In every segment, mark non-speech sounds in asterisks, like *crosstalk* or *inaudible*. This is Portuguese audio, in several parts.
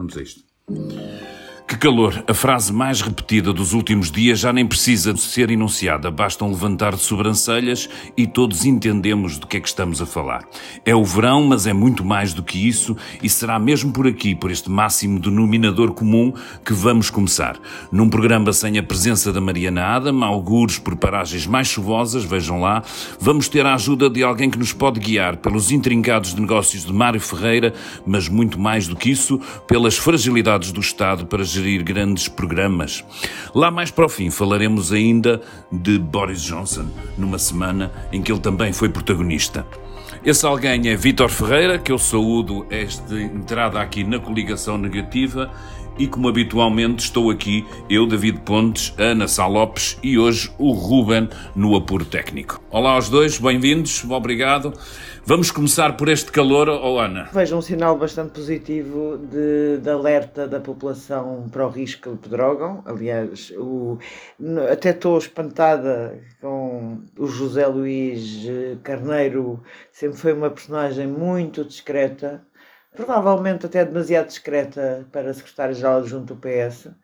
Vamos a isto. Calor! A frase mais repetida dos últimos dias já nem precisa de ser enunciada, bastam levantar de sobrancelhas e todos entendemos do que é que estamos a falar. É o verão, mas é muito mais do que isso e será mesmo por aqui, por este máximo denominador comum, que vamos começar. Num programa sem a presença da Mariana Adam, algures por paragens mais chuvosas, vejam lá, vamos ter a ajuda de alguém que nos pode guiar pelos intrincados negócios de Mário Ferreira, mas muito mais do que isso, pelas fragilidades do Estado para gerir gerir grandes programas. Lá mais para o fim falaremos ainda de Boris Johnson, numa semana em que ele também foi protagonista. Esse alguém é Vítor Ferreira, que eu saúdo esta entrada aqui na coligação negativa e como habitualmente estou aqui, eu, David Pontes, Ana Sá Lopes e hoje o Ruben no apuro técnico. Olá aos dois, bem-vindos, obrigado. Vamos começar por este calor, oh Ana. Vejo um sinal bastante positivo de, de alerta da população para o risco de drogam. Aliás, o, até estou espantada com o José Luís Carneiro, sempre foi uma personagem muito discreta, provavelmente até demasiado discreta para secretário-geral junto do PS. Uh,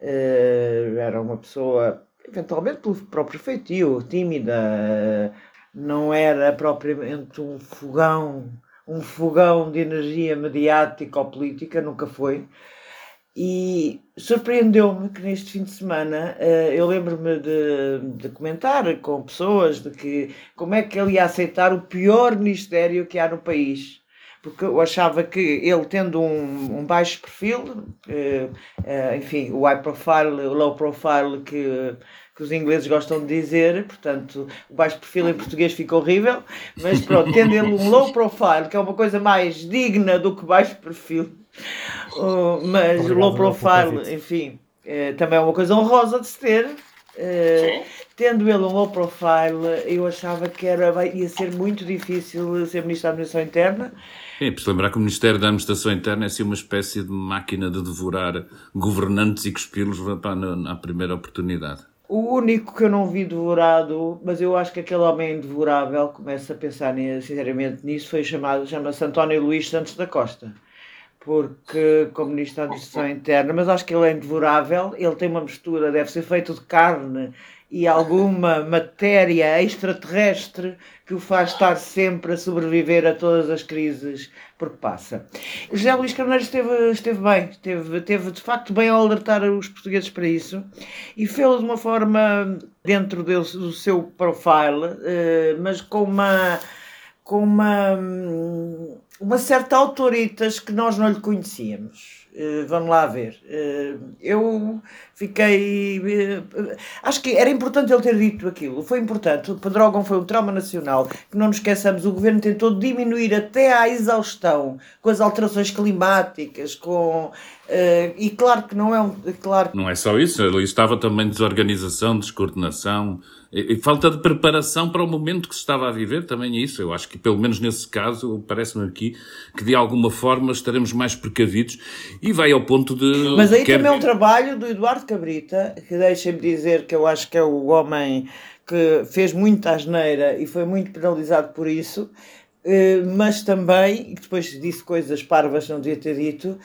eh, era uma pessoa, eventualmente pelo próprio feitio, tímida, não era propriamente um fogão, um fogão de energia mediática ou política, nunca foi. E surpreendeu-me que neste fim de semana uh, eu lembro-me de, de, comentar com pessoas de que como é que ele ia aceitar o pior ministério que há no país. Porque eu achava que ele, tendo um, um baixo perfil, uh, uh, enfim, o high profile, o low profile que que os ingleses gostam de dizer, portanto, o baixo perfil em português fica horrível, mas pronto, *laughs* tendo ele um low profile, que é uma coisa mais digna do que baixo perfil, uh, mas Obrigado, low profile, enfim, é, também é uma coisa honrosa de se ter. Uh, tendo ele um low profile, eu achava que era, ia ser muito difícil ser Ministro da Administração Interna. É, preciso lembrar que o Ministério da Administração Interna é assim uma espécie de máquina de devorar governantes e cuspí-los na primeira oportunidade. O único que eu não vi devorado, mas eu acho que aquele homem indevorável, começa a pensar sinceramente nisso, foi chamado, chama-se António Luís Santos da Costa. Porque, como Ministro da Administração Interna, mas acho que ele é indevorável, ele tem uma mistura, deve ser feito de carne e alguma matéria extraterrestre que o faz estar sempre a sobreviver a todas as crises por que passa. José Luís Carneiro esteve, esteve bem, esteve, esteve de facto bem a alertar os portugueses para isso e fez de uma forma dentro do, do seu profile, eh, mas com uma com uma, uma certa autoritas que nós não lhe conhecíamos. Uh, vamos lá ver. Uh, eu fiquei. Uh, acho que era importante ele ter dito aquilo. Foi importante. O Pedrógão foi um trauma nacional que não nos esqueçamos. O governo tentou diminuir até à exaustão com as alterações climáticas, com. e claro que não é um. Claro... Não é só isso. Ali estava também desorganização, descoordenação. E, falta de preparação para o momento que se estava a viver, também é isso. Eu acho que, pelo menos nesse caso, parece-me aqui que de alguma forma estaremos mais precavidos e vai ao ponto de. Mas aí quer... também é um trabalho do Eduardo Cabrita, que deixem-me dizer que eu acho que é o homem que fez muita asneira e foi muito penalizado por isso, eh, mas também, depois disse coisas parvas não devia ter dito,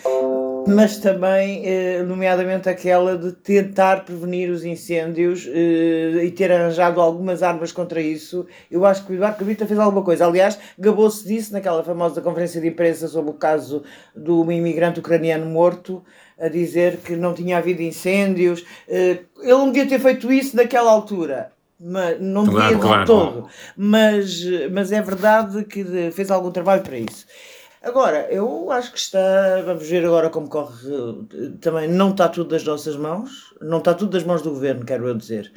mas também, eh, nomeadamente aquela de tentar prevenir os incêndios eh, e ter arranjado algumas armas contra isso. Eu acho que o Eduardo Cabrita fez alguma coisa. Aliás, gabou-se disso naquela famosa conferência de imprensa sobre o caso do imigrante ucraniano morto, a dizer que não tinha havido incêndios. Eh, ele não devia ter feito isso naquela altura. Mas não devia claro, claro, todo. Claro. Mas, mas é verdade que fez algum trabalho para isso. Agora, eu acho que está. Vamos ver agora como corre. Também não está tudo das nossas mãos, não está tudo das mãos do governo, quero eu dizer.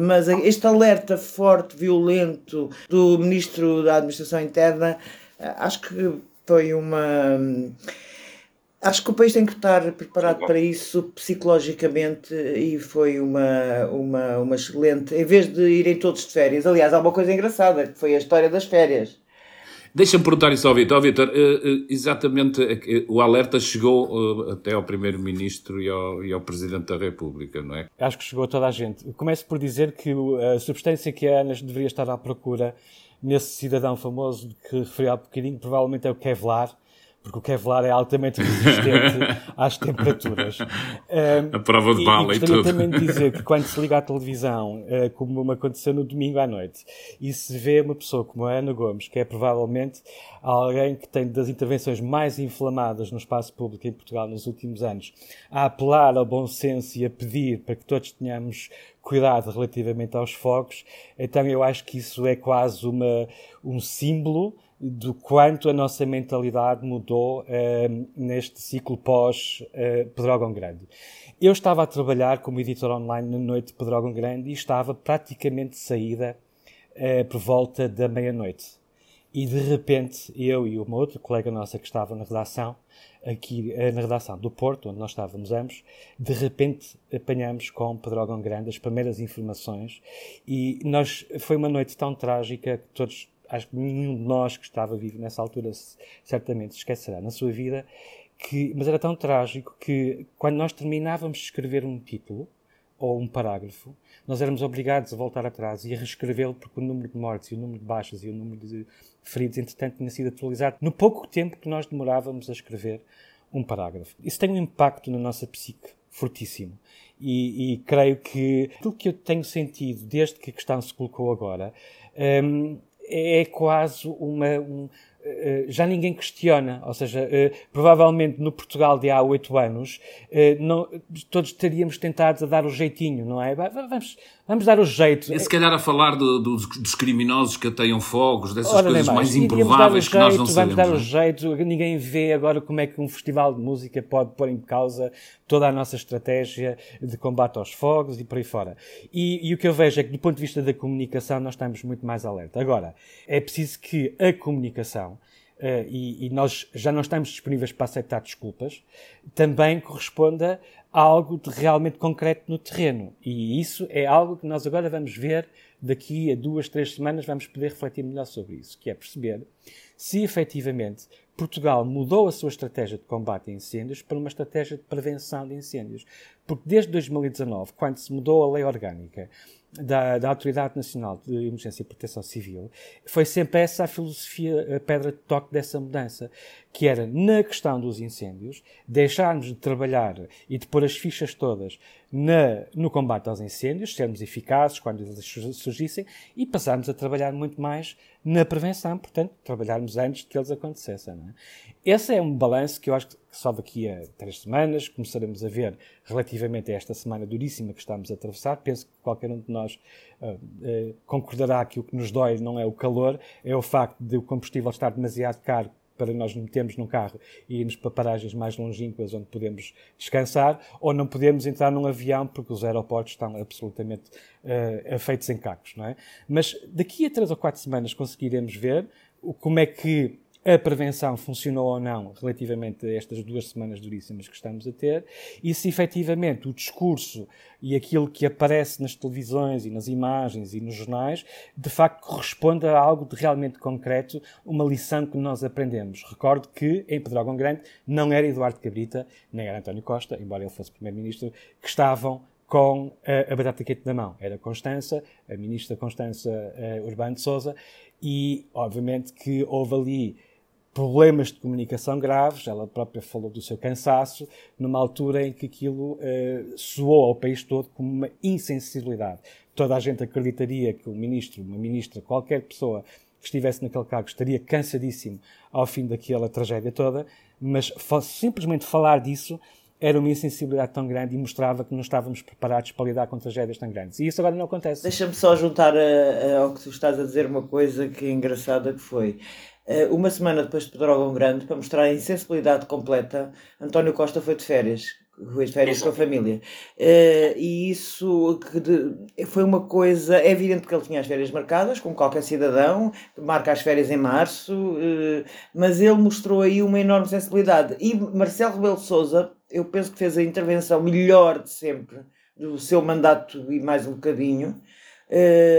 Mas este alerta forte, violento do Ministro da Administração Interna, acho que foi uma. Acho que o país tem que estar preparado para isso psicologicamente e foi uma, uma, uma excelente. Em vez de irem todos de férias, aliás, há uma coisa engraçada, que foi a história das férias Deixa-me perguntar isso ao Vitor. Vitor, eh, eh, exatamente eh, o alerta chegou até ao Primeiro-Ministro e ao, e ao Presidente da República, não é? Acho que chegou a toda a gente. Começo por dizer que a substância que a Ana deveria estar à procura nesse cidadão famoso que referi há bocadinho, provavelmente é o Kevlar, porque o Kevlar é altamente resistente *laughs* às temperaturas. a prova de bala e, e tudo. também dizer que *laughs* quando se liga à televisão, uh, como me aconteceu no domingo à noite, e se vê uma pessoa como a Ana Gomes, que é provavelmente alguém que tem das intervenções mais inflamadas no espaço público em Portugal nos últimos anos, a apelar ao bom senso e a pedir para que todos tenhamos cuidado relativamente aos fogos, então eu acho que isso é quase uma, um símbolo do quanto a nossa mentalidade mudou uh, neste ciclo pós uh, Grande. Eu estava a trabalhar como editor online na noite de Pedrógão Grande e estava praticamente saída uh, por volta da meia-noite. E de repente, eu e uma outra colega nossa que estava na redação, aqui na redação do Porto, onde nós estávamos ambos, de repente apanhamos com Pedrógão Grande as primeiras informações e nós, foi uma noite tão trágica que todos acho que nenhum de nós que estava vivo nessa altura certamente esquecerá na sua vida, que, mas era tão trágico que quando nós terminávamos de escrever um título ou um parágrafo, nós éramos obrigados a voltar atrás e a reescrevê-lo porque o número de mortes e o número de baixas e o número de feridos, entretanto, tinha sido atualizado no pouco tempo que nós demorávamos a escrever um parágrafo. Isso tem um impacto na nossa psique fortíssimo. E, e creio que aquilo que eu tenho sentido desde que a questão se colocou agora um, é quase uma. Um, já ninguém questiona, ou seja, eh, provavelmente no Portugal de há oito anos, eh, não, todos teríamos tentado dar o jeitinho, não é? Vamos, vamos dar o jeito. É se calhar a falar do, do, dos criminosos que ateiam fogos, dessas Ora, coisas mais, mais improváveis que nós não sabemos. Vamos dar o é? jeito, ninguém vê agora como é que um festival de música pode pôr em causa toda a nossa estratégia de combate aos fogos e por aí fora. E, e o que eu vejo é que do ponto de vista da comunicação nós estamos muito mais alerta. Agora, é preciso que a comunicação Uh, e, e, nós já não estamos disponíveis para aceitar desculpas, também corresponda a algo de realmente concreto no terreno. E isso é algo que nós agora vamos ver daqui a duas, três semanas, vamos poder refletir melhor sobre isso, que é perceber se efetivamente Portugal mudou a sua estratégia de combate a incêndios para uma estratégia de prevenção de incêndios. Porque desde 2019, quando se mudou a lei orgânica da, da, Autoridade Nacional de Emergência e Proteção Civil, foi sempre essa a filosofia, a pedra de toque dessa mudança, que era, na questão dos incêndios, deixarmos de trabalhar e de pôr as fichas todas na, no combate aos incêndios, sermos eficazes quando eles surgissem, e passarmos a trabalhar muito mais na prevenção, portanto, trabalharmos antes que eles acontecessem. É? Esse é um balanço que eu acho que só daqui a três semanas começaremos a ver relativamente a esta semana duríssima que estamos a atravessar. Penso que qualquer um de nós uh, uh, concordará que o que nos dói não é o calor, é o facto de o combustível estar demasiado caro para nós metermos num carro e irmos para paragens mais longínquas onde podemos descansar, ou não podemos entrar num avião porque os aeroportos estão absolutamente uh, feitos em cacos, não é? Mas daqui a três ou quatro semanas conseguiremos ver como é que a prevenção funcionou ou não relativamente a estas duas semanas duríssimas que estamos a ter e se efetivamente o discurso e aquilo que aparece nas televisões e nas imagens e nos jornais de facto corresponde a algo de realmente concreto, uma lição que nós aprendemos. Recordo que em Pedrógão Grande não era Eduardo Cabrita nem era António Costa, embora ele fosse Primeiro-Ministro, que estavam com a, a batata quente na mão. Era Constança, a ministra Constança uh, Urbano de Souza, e obviamente que houve ali problemas de comunicação graves, ela própria falou do seu cansaço, numa altura em que aquilo uh, soou ao país todo como uma insensibilidade. Toda a gente acreditaria que o ministro, uma ministra, qualquer pessoa que estivesse naquele cargo estaria cansadíssimo ao fim daquela tragédia toda, mas simplesmente falar disso era uma insensibilidade tão grande e mostrava que não estávamos preparados para lidar com tragédias tão grandes. E isso agora não acontece. Deixa-me só juntar a, a, ao que tu estás a dizer uma coisa que é engraçada que foi. Eh, uma semana depois de Pedrógão Grande, para mostrar a insensibilidade completa, António Costa foi de férias. Foi de férias com a família. Uh, e isso que de, foi uma coisa. É evidente que ele tinha as férias marcadas, como qualquer cidadão, marca as férias em março, uh, mas ele mostrou aí uma enorme sensibilidade. E Marcelo Rebelo Souza, eu penso que fez a intervenção melhor de sempre do seu mandato e mais um bocadinho,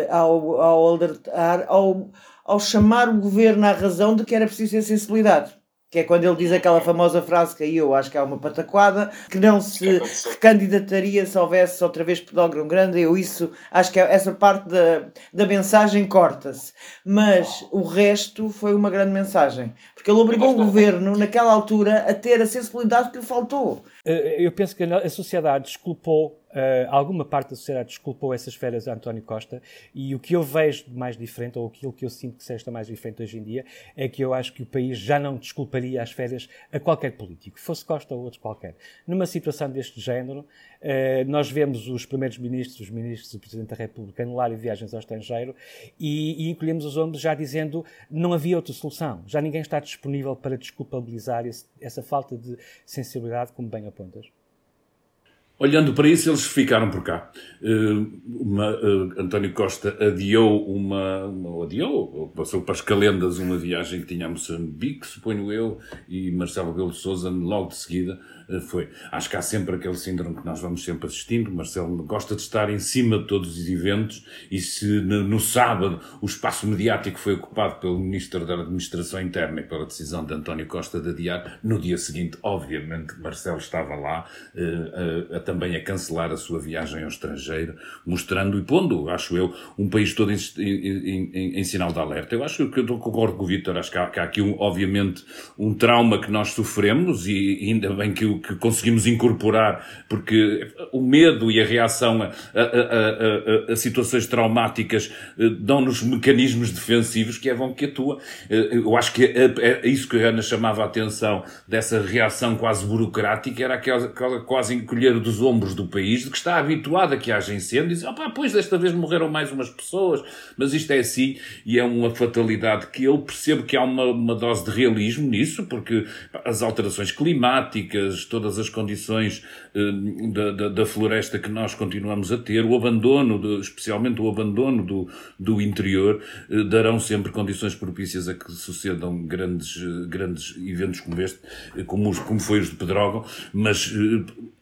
ao, ao alertar, ao ao chamar o governo à razão de que era preciso ter sensibilidade. que é quando ele diz aquela famosa frase que aí eu acho que é uma pataquada, que não se candidataria se houvesse outra vez pedógrafo grande, eu isso, acho que essa parte da, da mensagem corta-se, mas o resto foi uma grande mensagem, porque ele obrigou o governo naquela altura a ter a sensibilidade que lhe faltou. Eh, eu penso que a sociedade desculpou Uh, alguma parte da sociedade desculpou essas férias a António Costa e o que eu vejo mais diferente, ou aquilo que eu sinto que seja mais diferente hoje em dia, é que eu acho que o país já não desculparia as férias a qualquer político, fosse Costa ou outro qualquer. Numa situação deste género, uh, nós vemos os primeiros ministros, os ministros o Presidente da República anularem viagens ao estrangeiro e, e encolhemos os ombros já dizendo não havia outra solução, já ninguém está disponível para desculpabilizar esse, essa falta de sensibilidade, como bem apontas. Olhando para isso, eles ficaram por cá. Uh, uma, uh, António Costa adiou uma, uma, adiou, passou para as calendas uma viagem que tinha a Moçambique, suponho eu, e Marcelo Belo de Souza logo de seguida uh, foi. Acho que há sempre aquele síndrome que nós vamos sempre assistindo. Marcelo gosta de estar em cima de todos os eventos e se no, no sábado o espaço mediático foi ocupado pelo Ministro da Administração Interna e pela decisão de António Costa de adiar, no dia seguinte, obviamente, Marcelo estava lá a também a cancelar a sua viagem ao estrangeiro, mostrando e pondo, acho eu, um país todo em, em, em, em sinal de alerta. Eu acho que eu concordo com o Vítor, acho que há, que há aqui, um, obviamente, um trauma que nós sofremos e ainda bem que, que conseguimos incorporar, porque o medo e a reação a, a, a, a situações traumáticas eh, dão-nos mecanismos defensivos que é bom que atua. Eh, eu acho que é, isso que a Ana chamava a atenção dessa reação quase burocrática, era aquela, aquela quase encolher dos ombros do país, de que está habituado a que haja incêndios, opá, pois desta vez morreram mais umas pessoas, mas isto é assim, e é uma fatalidade que eu percebo que há uma, uma dose de realismo nisso, porque as alterações climáticas, todas as condições eh, da, da, da, floresta que nós continuamos a ter, o abandono, de, especialmente o abandono do, do interior, eh, darão sempre condições propícias a que sucedam grandes, eh, grandes eventos como este, eh, como, como foi os de Pedrógão, mas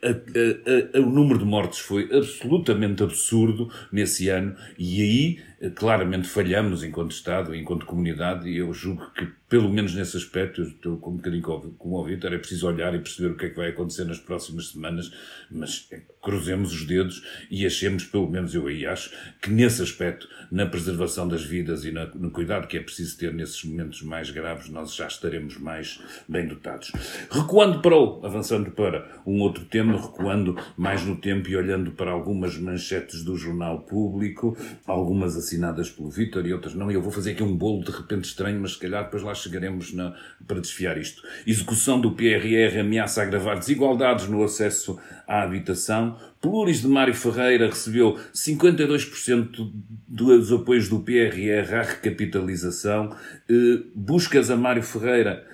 eh, a, a, o número de mortes foi absolutamente absurdo nesse ano e aí eh, claramente falhamos enquanto Estado, enquanto comunidade e eu julgo que pelo menos nesse aspecto, eu estou um bocadinho como o Vitor, é preciso olhar e perceber o que é que vai acontecer nas próximas semanas, mas é, cruzemos os dedos e achemos, pelo menos eu aí acho, que nesse aspecto, na preservação das vidas e na, no cuidado que é preciso ter nesses momentos mais graves, nós já estaremos mais bem dotados. Recuando para o, avançando para um outro tema, recuando mais no tempo e olhando para algumas manchetes do jornal público, algumas assinadas pelo Vitor e outras não, eu vou fazer aqui um bolo de repente estranho, mas se calhar depois lá chegaremos na, para desfiar isto. Execução do PRR ameaça agravar desigualdades no acesso à habitação. Pluris de Mário Ferreira recebeu 52% dos apoios do PRR à recapitalização. Eh, buscas a Mário Ferreira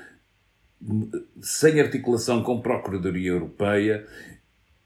sem articulação com Procuradoria Europeia.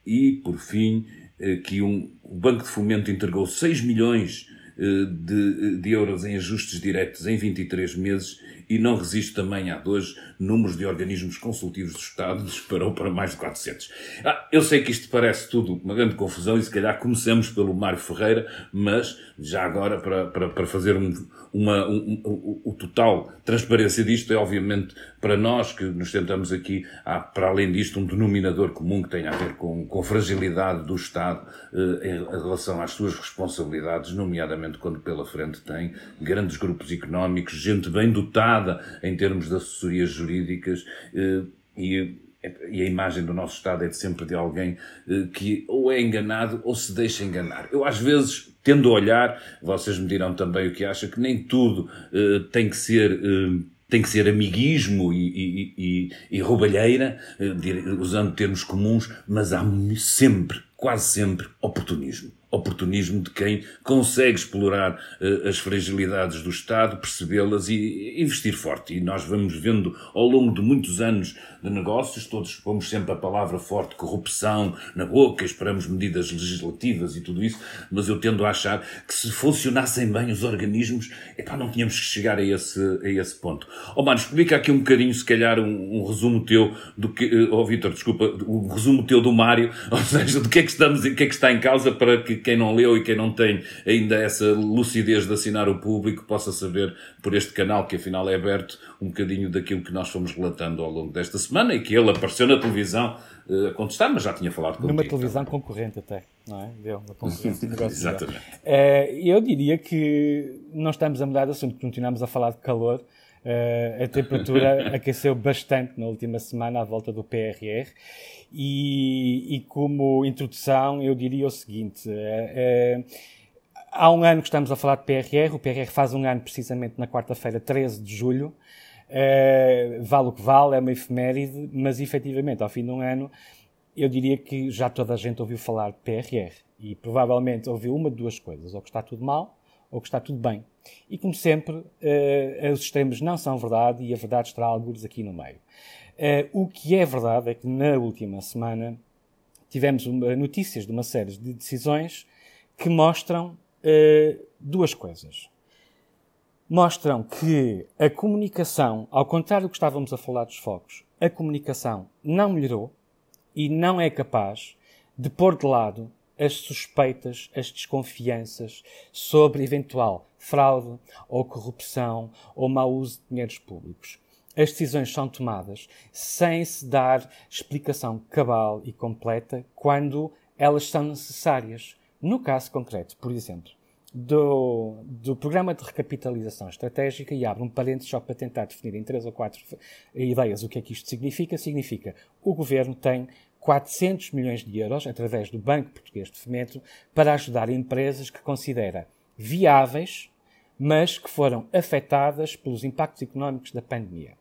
E, por fim, eh, que um, o Banco de Fomento entregou 6 milhões de, de euros em ajustes diretos em 23 meses e não resiste também há dois números de organismos consultivos do Estado, disparou para mais de 400. Ah, eu sei que isto parece tudo uma grande confusão e se calhar começamos pelo Mário Ferreira, mas já agora para, para, para fazer um, uma, um, um, o total transparência disto é obviamente para nós que nos tentamos aqui, há para além disto um denominador comum que tem a ver com, com fragilidade do Estado eh, em relação às suas responsabilidades, nomeadamente quando pela frente tem grandes grupos económicos, gente bem dotada em termos de assessorias jurídicas eh, e e a imagem do nosso Estado é de sempre de alguém eh, que ou é enganado ou se deixa enganar. Eu, às vezes, tendo a olhar, vocês me dirão também o que acham, que nem tudo uh, tem que ser. Tem que ser amiguismo e, e, e, e roubalheira, usando termos comuns, mas há sempre, quase sempre, oportunismo oportunismo de quem consegue explorar uh, as fragilidades do Estado, percebê-las e investir forte. E nós vamos vendo ao longo de muitos anos de negócios, todos pomos sempre a palavra forte corrupção na boca, esperamos medidas legislativas e tudo isso, mas eu tendo a achar que se funcionassem bem os organismos, epá, não tínhamos que chegar a esse, a esse ponto. Oh, Mário, explica aqui um bocadinho, se calhar, um, um resumo teu do que, oh Vítor, desculpa, um resumo teu do Mário, *laughs* ou seja, do que é que estamos, o que é que está em causa para que quem não leu e quem não tem ainda essa lucidez de assinar o público possa saber por este canal, que afinal é aberto, um bocadinho daquilo que nós fomos relatando ao longo desta semana e que ele apareceu na televisão uh, a contestar, mas já tinha falado contigo. Numa televisão então. concorrente até, não é? Deu uma *laughs* concorrência. Exatamente. Uh, eu diria que não estamos a mudar de assunto, continuamos a falar de calor. Uh, a temperatura *laughs* aqueceu bastante na última semana à volta do PRR e, e como introdução eu diria o seguinte uh, uh, há um ano que estamos a falar de PRR, o PRR faz um ano precisamente na quarta-feira 13 de julho. Vale o que vale, é uma efeméride mas efetivamente ao fim de um ano eu diria que já toda a gente ouviu falar de PRR e provavelmente ouviu uma de duas coisas, ou que está tudo mal ou que está tudo bem. E como sempre, uh, os extremos não são verdade e a verdade estará alguns aqui no meio. Uh, o que é verdade é que na última semana tivemos uma, notícias de uma série de decisões que mostram uh, duas coisas. Mostram que a comunicação, ao contrário do que estávamos a falar dos focos, a comunicação não melhorou e não é capaz de pôr de lado as suspeitas, as desconfianças sobre eventual fraude ou corrupção ou mau uso de dinheiros públicos. As decisões são tomadas sem se dar explicação cabal e completa quando elas são necessárias. No caso concreto, por exemplo, do, do programa de recapitalização estratégica, e abro um parênteses só para tentar definir em três ou quatro ideias o que é que isto significa, significa o governo tem 400 milhões de euros através do Banco Português de Fomento para ajudar empresas que considera viáveis, mas que foram afetadas pelos impactos económicos da pandemia.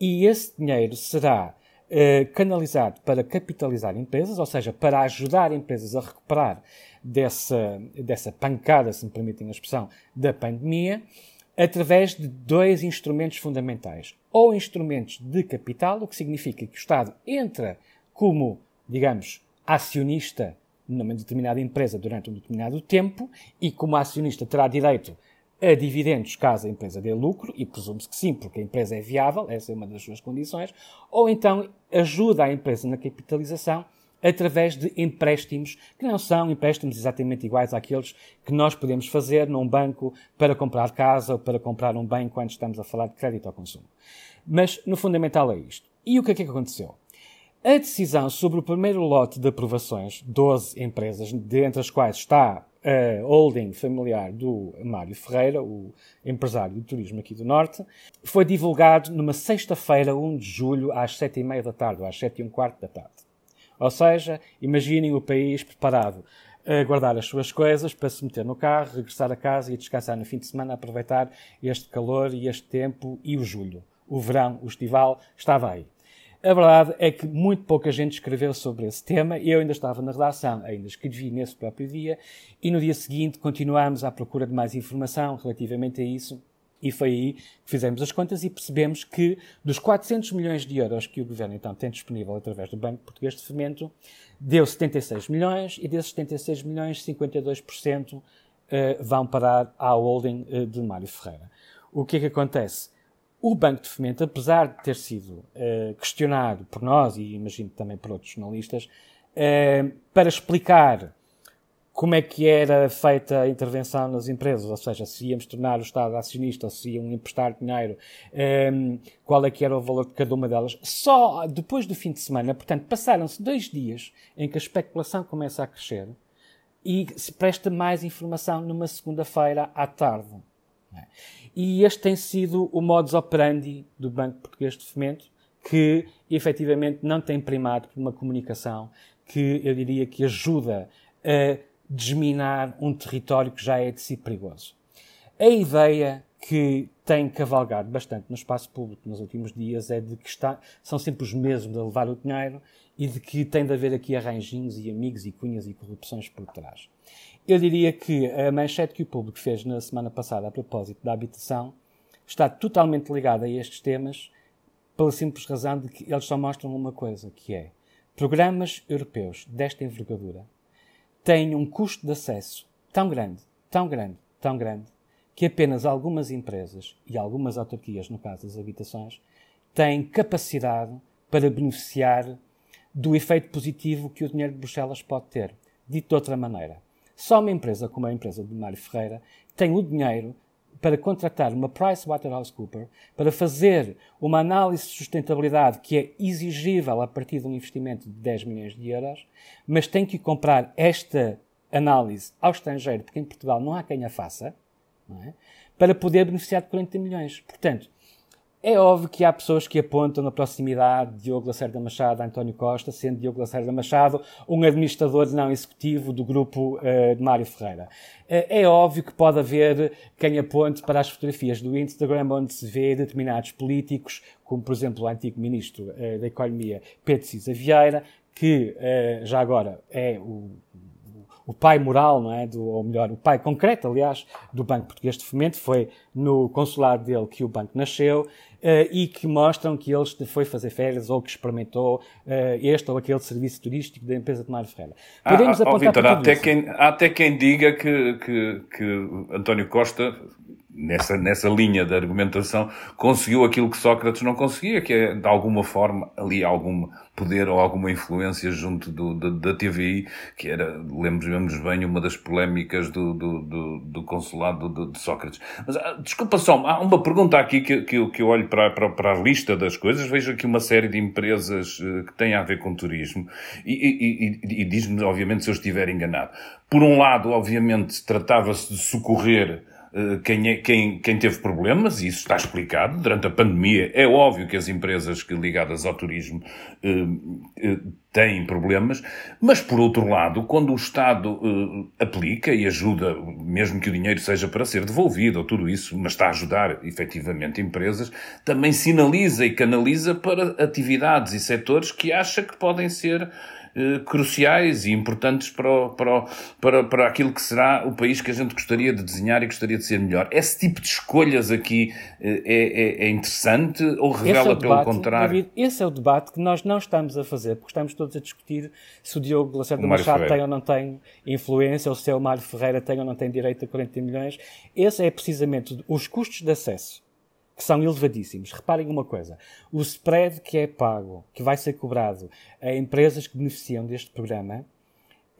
E esse dinheiro será eh, canalizado para capitalizar empresas, ou seja, para ajudar empresas a recuperar dessa, dessa pancada, se me permitem a expressão, da pandemia, através de dois instrumentos fundamentais. Ou instrumentos de capital, o que significa que o Estado entra como, digamos, acionista numa determinada empresa durante um determinado tempo e como acionista terá direito a dividendos caso a empresa dê lucro, e presume-se que sim, porque a empresa é viável, essa é uma das suas condições, ou então ajuda a empresa na capitalização através de empréstimos que não são empréstimos exatamente iguais àqueles que nós podemos fazer num banco para comprar casa ou para comprar um bem quando estamos a falar de crédito ao consumo. Mas no fundamental é isto. E o que é que aconteceu? A decisão sobre o primeiro lote de aprovações, 12 empresas, dentre as quais está a holding familiar do Mário Ferreira, o empresário do turismo aqui do Norte, foi divulgado numa sexta-feira, 1 de julho, às 7 e meia da tarde, ou às 7 e um quarto da tarde. Ou seja, imaginem o país preparado a guardar as suas coisas para se meter no carro, regressar a casa e descansar no fim de semana, aproveitar este calor e este tempo e o julho. O verão, o estival, estava aí. A verdade é que muito pouca gente escreveu sobre esse tema. Eu ainda estava na redação, ainda escrevi nesse próprio dia, e no dia seguinte continuámos à procura de mais informação relativamente a isso. E foi aí que fizemos as contas e percebemos que dos 400 milhões de euros que o Governo então tem disponível através do Banco Português de Fomento, deu 76 milhões e desses 76 milhões, 52% eh, vão parar à holding eh, de Mário Ferreira. O que é que acontece? O Banco de Fomento, apesar de ter sido uh, questionado por nós e imagino também por outros jornalistas, uh, para explicar como é que era feita a intervenção nas empresas, ou seja, se íamos tornar o Estado acionista se iam emprestar dinheiro, um, eh, qual é que era o valor de cada uma delas. Só depois do fim de semana, portanto, passaram-se dois dias em que a especulação começa a crescer e se presta mais informação numa segunda-feira à tarde. E este tem sido o modus operandi do Banco Português de Fomento, que efetivamente não tem primado por uma comunicação que eu diria que ajuda a desminar um território que já é de si perigoso. A ideia que tem cavalgado bastante no espaço público nos últimos dias é de que está, são sempre os mesmos a levar o dinheiro e de que tem de haver aqui arranjinhos e amigos e cunhas e corrupções por trás. Eu diria que a manchete que o público fez na semana passada a propósito da habitação está totalmente ligada a estes temas pela simples razão de que eles só mostram uma coisa, que é programas europeus desta envergadura têm um custo de acesso tão grande, tão grande, tão grande, que apenas algumas empresas e algumas autarquias, no caso das habitações, têm capacidade para beneficiar do efeito positivo que o dinheiro de Bruxelas pode ter. Dito de outra maneira, Só uma empresa como a empresa de Mário Ferreira tem o dinheiro para contratar uma PricewaterhouseCoopers para fazer uma análise de sustentabilidade que é exigível a partir de um investimento de 10 milhões de euros, mas tem que comprar esta análise ao estrangeiro, porque em Portugal não há quem a faça, é? para poder beneficiar de 40 milhões. Portanto, é óbvio que há pessoas que apontam na proximidade de Diogo Lacerda Machado a António Costa, sendo Diogo Lacerda Machado um administrador não executivo do grupo uh, de Mário Ferreira. Uh, é óbvio que pode haver quem aponte para as fotografias do Instagram onde se vê determinados políticos, como por exemplo o antigo ministro uh, da Economia Pedro Cisa Vieira, que já agora é o o pai moral, não é? Do, ou melhor, o pai concreto, aliás, do Banco Português de Fomento. Foi no consulado dele que o banco nasceu. Uh, e que mostram que ele foi fazer férias ou que experimentou uh, este ou aquele serviço turístico da empresa de Mário Ferreira. Podemos ah, apontar oh, Victor, há até, quem, há até quem diga que, que, que António Costa nessa, nessa linha de argumentação, conseguiu aquilo que Sócrates não conseguia, que é, de alguma forma, ali algum poder ou alguma influência junto do, da, da TVI, que era, lembramos bem, uma das polémicas do, do, do, do consulado de, de, Sócrates. Mas, ah, desculpa só, há uma pergunta aqui que, que, que eu olho para, para, para, a lista das coisas, vejo aqui uma série de empresas eh, que têm a ver com turismo, e, e, e, e diz-me, obviamente, se eu estiver enganado. Por um lado, obviamente, tratava-se de socorrer quem, é, quem, quem teve problemas, e isso está explicado, durante a pandemia, é óbvio que as empresas ligadas ao turismo eh, eh, têm problemas, mas por outro lado, quando o Estado eh, aplica e ajuda, mesmo que o dinheiro seja para ser devolvido ou tudo isso, mas está a ajudar efetivamente empresas, também sinaliza e canaliza para atividades e setores que acha que podem ser eh, cruciais e importantes para, o, para, o, para, para aquilo que será o país que a gente gostaria de desenhar e gostaria de ser melhor. Esse tipo de escolhas aqui eh, é, é, é interessante ou revela é pelo contrário? David, esse é o debate que nós não estamos a fazer, porque estamos todos a discutir se o Diogo Lacerda Machado Ferreira. tem ou não tem influência, ou se é o Mário Ferreira tem ou não tem direito a 40 milhões. Esse é precisamente os custos de acesso que são elevadíssimos. Reparem uma coisa: o spread que é pago, que vai ser cobrado a empresas que beneficiam deste programa,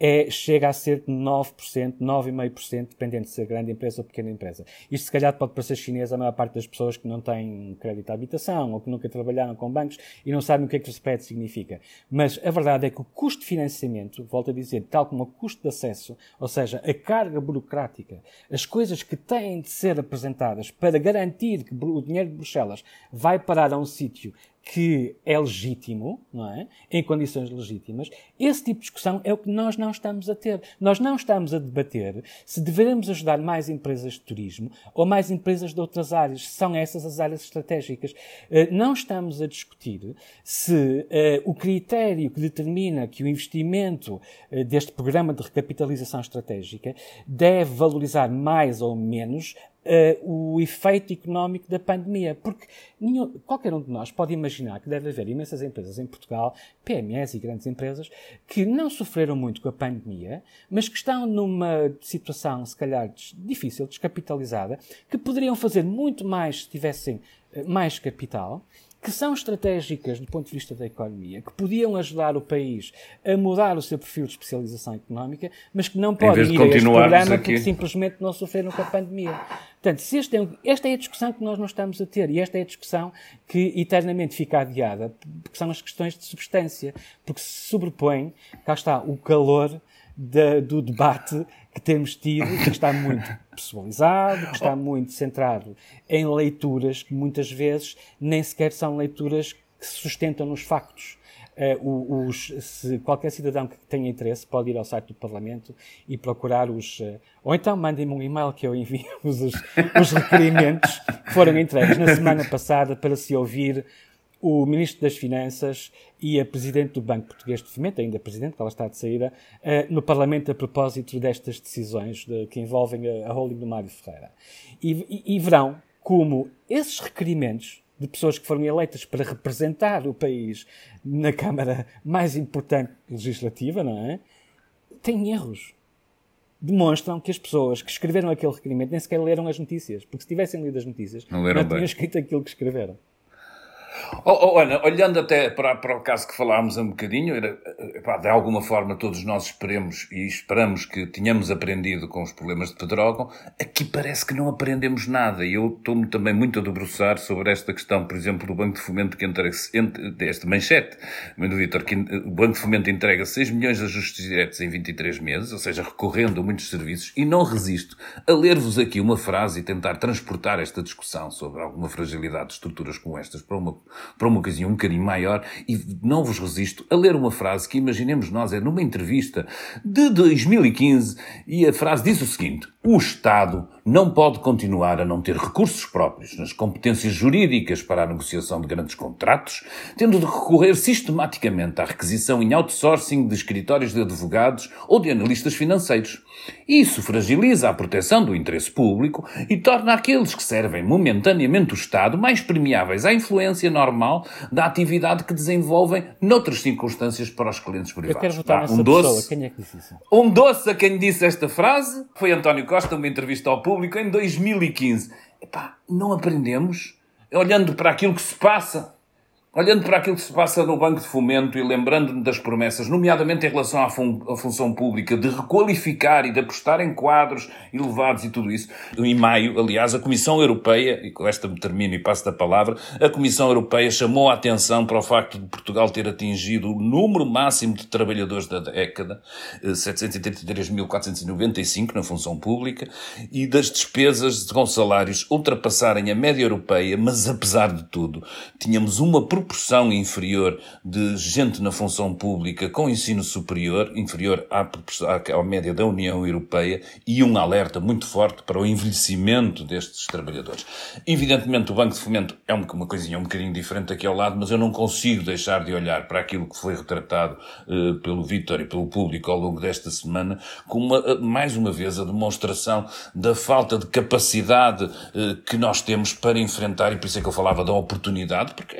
é, chega a ser de 9%, 9,5%, dependendo de ser grande empresa ou pequena empresa. Isto, se calhar, pode parecer chinês a maior parte das pessoas que não têm crédito à habitação ou que nunca trabalharam com bancos e não sabem o que é que o spread significa. Mas a verdade é que o custo de financiamento, volto a dizer, tal como o custo de acesso, ou seja, a carga burocrática, as coisas que têm de ser apresentadas para garantir que o dinheiro de Bruxelas vai parar a um sítio que é legítimo, não é? Em condições legítimas, esse tipo de discussão é o que nós não estamos a ter. Nós não estamos a debater se devemos ajudar mais empresas de turismo ou mais empresas de outras áreas. São essas as áreas estratégicas. Eh, não estamos a discutir se uh, o critério que determina que o investimento uh, deste programa de recapitalização estratégica deve valorizar mais ou menos uh, o efeito económico da pandemia. Porque nenhum, qualquer um de nós pode imaginar que deve haver imensas empresas em Portugal, PMEs e grandes empresas, que não sofreram muito com a pandemia, mas que estão numa situação, se calhar, difícil, descapitalizada, que poderiam fazer muito mais se tivessem eh, mais capital que são estratégicas do ponto de vista da economia, que podiam ajudar o país a mudar o seu perfil de especialização económica, mas que não podem ir a este programa aqui... porque simplesmente não sofreram com a pandemia. Portanto, se este é, esta é a discussão que nós não estamos a ter e esta é a discussão que eternamente fica adiada, porque são as questões de substância, porque se sobrepõe, cá está, o calor do debate que temos tido, que está muito *laughs* pessoalizado, que está muito centrado em leituras que muitas vezes nem sequer são leituras que se sustentam nos factos. Uh, os, se qualquer cidadão que tenha interesse pode ir ao site do Parlamento e procurar os. Uh, ou então mandem-me um e-mail que eu envio os, os requerimentos que foram entregues na semana passada para se ouvir o Ministro das Finanças e a Presidente do Banco Português de Fomento, ainda Presidente, que ela está de saída, uh, no Parlamento a propósito destas decisões de, que envolvem a, a holding do Mário Ferreira. E, e, e verão como esses requerimentos de pessoas que foram eleitas para representar o país na Câmara mais importante legislativa, não é? Têm erros. Demonstram que as pessoas que escreveram aquele requerimento nem sequer leram as notícias, porque se tivessem lido as notícias, não, não tinham escrito aquilo que escreveram. Oh, oh, olhando até para, para o caso que falámos um bocadinho, era, epá, de alguma forma todos nós esperemos e esperamos que tenhamos aprendido com os problemas de Pedrógão, aqui parece que não aprendemos nada. E eu estou-me também muito a debruçar sobre esta questão, por exemplo, do Banco de Fomento que entrega, esta manchete, do Vitor, que o Banco de Fomento entrega 6 milhões de ajustes diretos em 23 meses, ou seja, recorrendo a muitos serviços, e não resisto a ler-vos aqui uma frase e tentar transportar esta discussão sobre alguma fragilidade de estruturas como estas para uma, para uma ocasião um bocadinho maior, e não vos resisto a ler uma frase que imaginemos nós, é numa entrevista de 2015, e a frase diz o seguinte: o Estado não pode continuar a não ter recursos próprios nas competências jurídicas para a negociação de grandes contratos, tendo de recorrer sistematicamente à requisição em outsourcing de escritórios de advogados ou de analistas financeiros. Isso fragiliza a proteção do interesse público e torna aqueles que servem momentaneamente o Estado mais permeáveis à influência normal da atividade que desenvolvem noutras circunstâncias para os clientes privados. Eu quero votar nessa um doce, pessoa. Quem é que disse isso? Um doce a quem disse esta frase foi António Costa, uma entrevista ao público em 2015. Epá, não aprendemos? Olhando para aquilo que se passa Olhando para aquilo que se passa no Banco de Fomento e lembrando-me das promessas, nomeadamente em relação à, fun à, função pública, de requalificar e de apostar em quadros elevados e tudo isso, em maio, aliás, a Comissão Europeia, e com esta me termino e passo da palavra, a Comissão Europeia chamou a atenção para o facto de Portugal ter atingido o número máximo de trabalhadores da década, 783.495 eh, na função pública, e das despesas com salários ultrapassarem a média europeia, mas apesar de tudo, tínhamos uma proporção inferior de gente na função pública com ensino superior, inferior à, à média da União Europeia, e um alerta muito forte para o envelhecimento destes trabalhadores. Evidentemente, o Banco de Fomento é uma coisinha um bocadinho diferente aqui ao lado, mas eu não consigo deixar de olhar para aquilo que foi retratado uh, pelo Vítor e pelo público ao longo desta semana, como uma, eh, mais uma vez a demonstração da falta de capacidade uh, que nós temos para enfrentar, e por isso é que eu falava da oportunidade, porque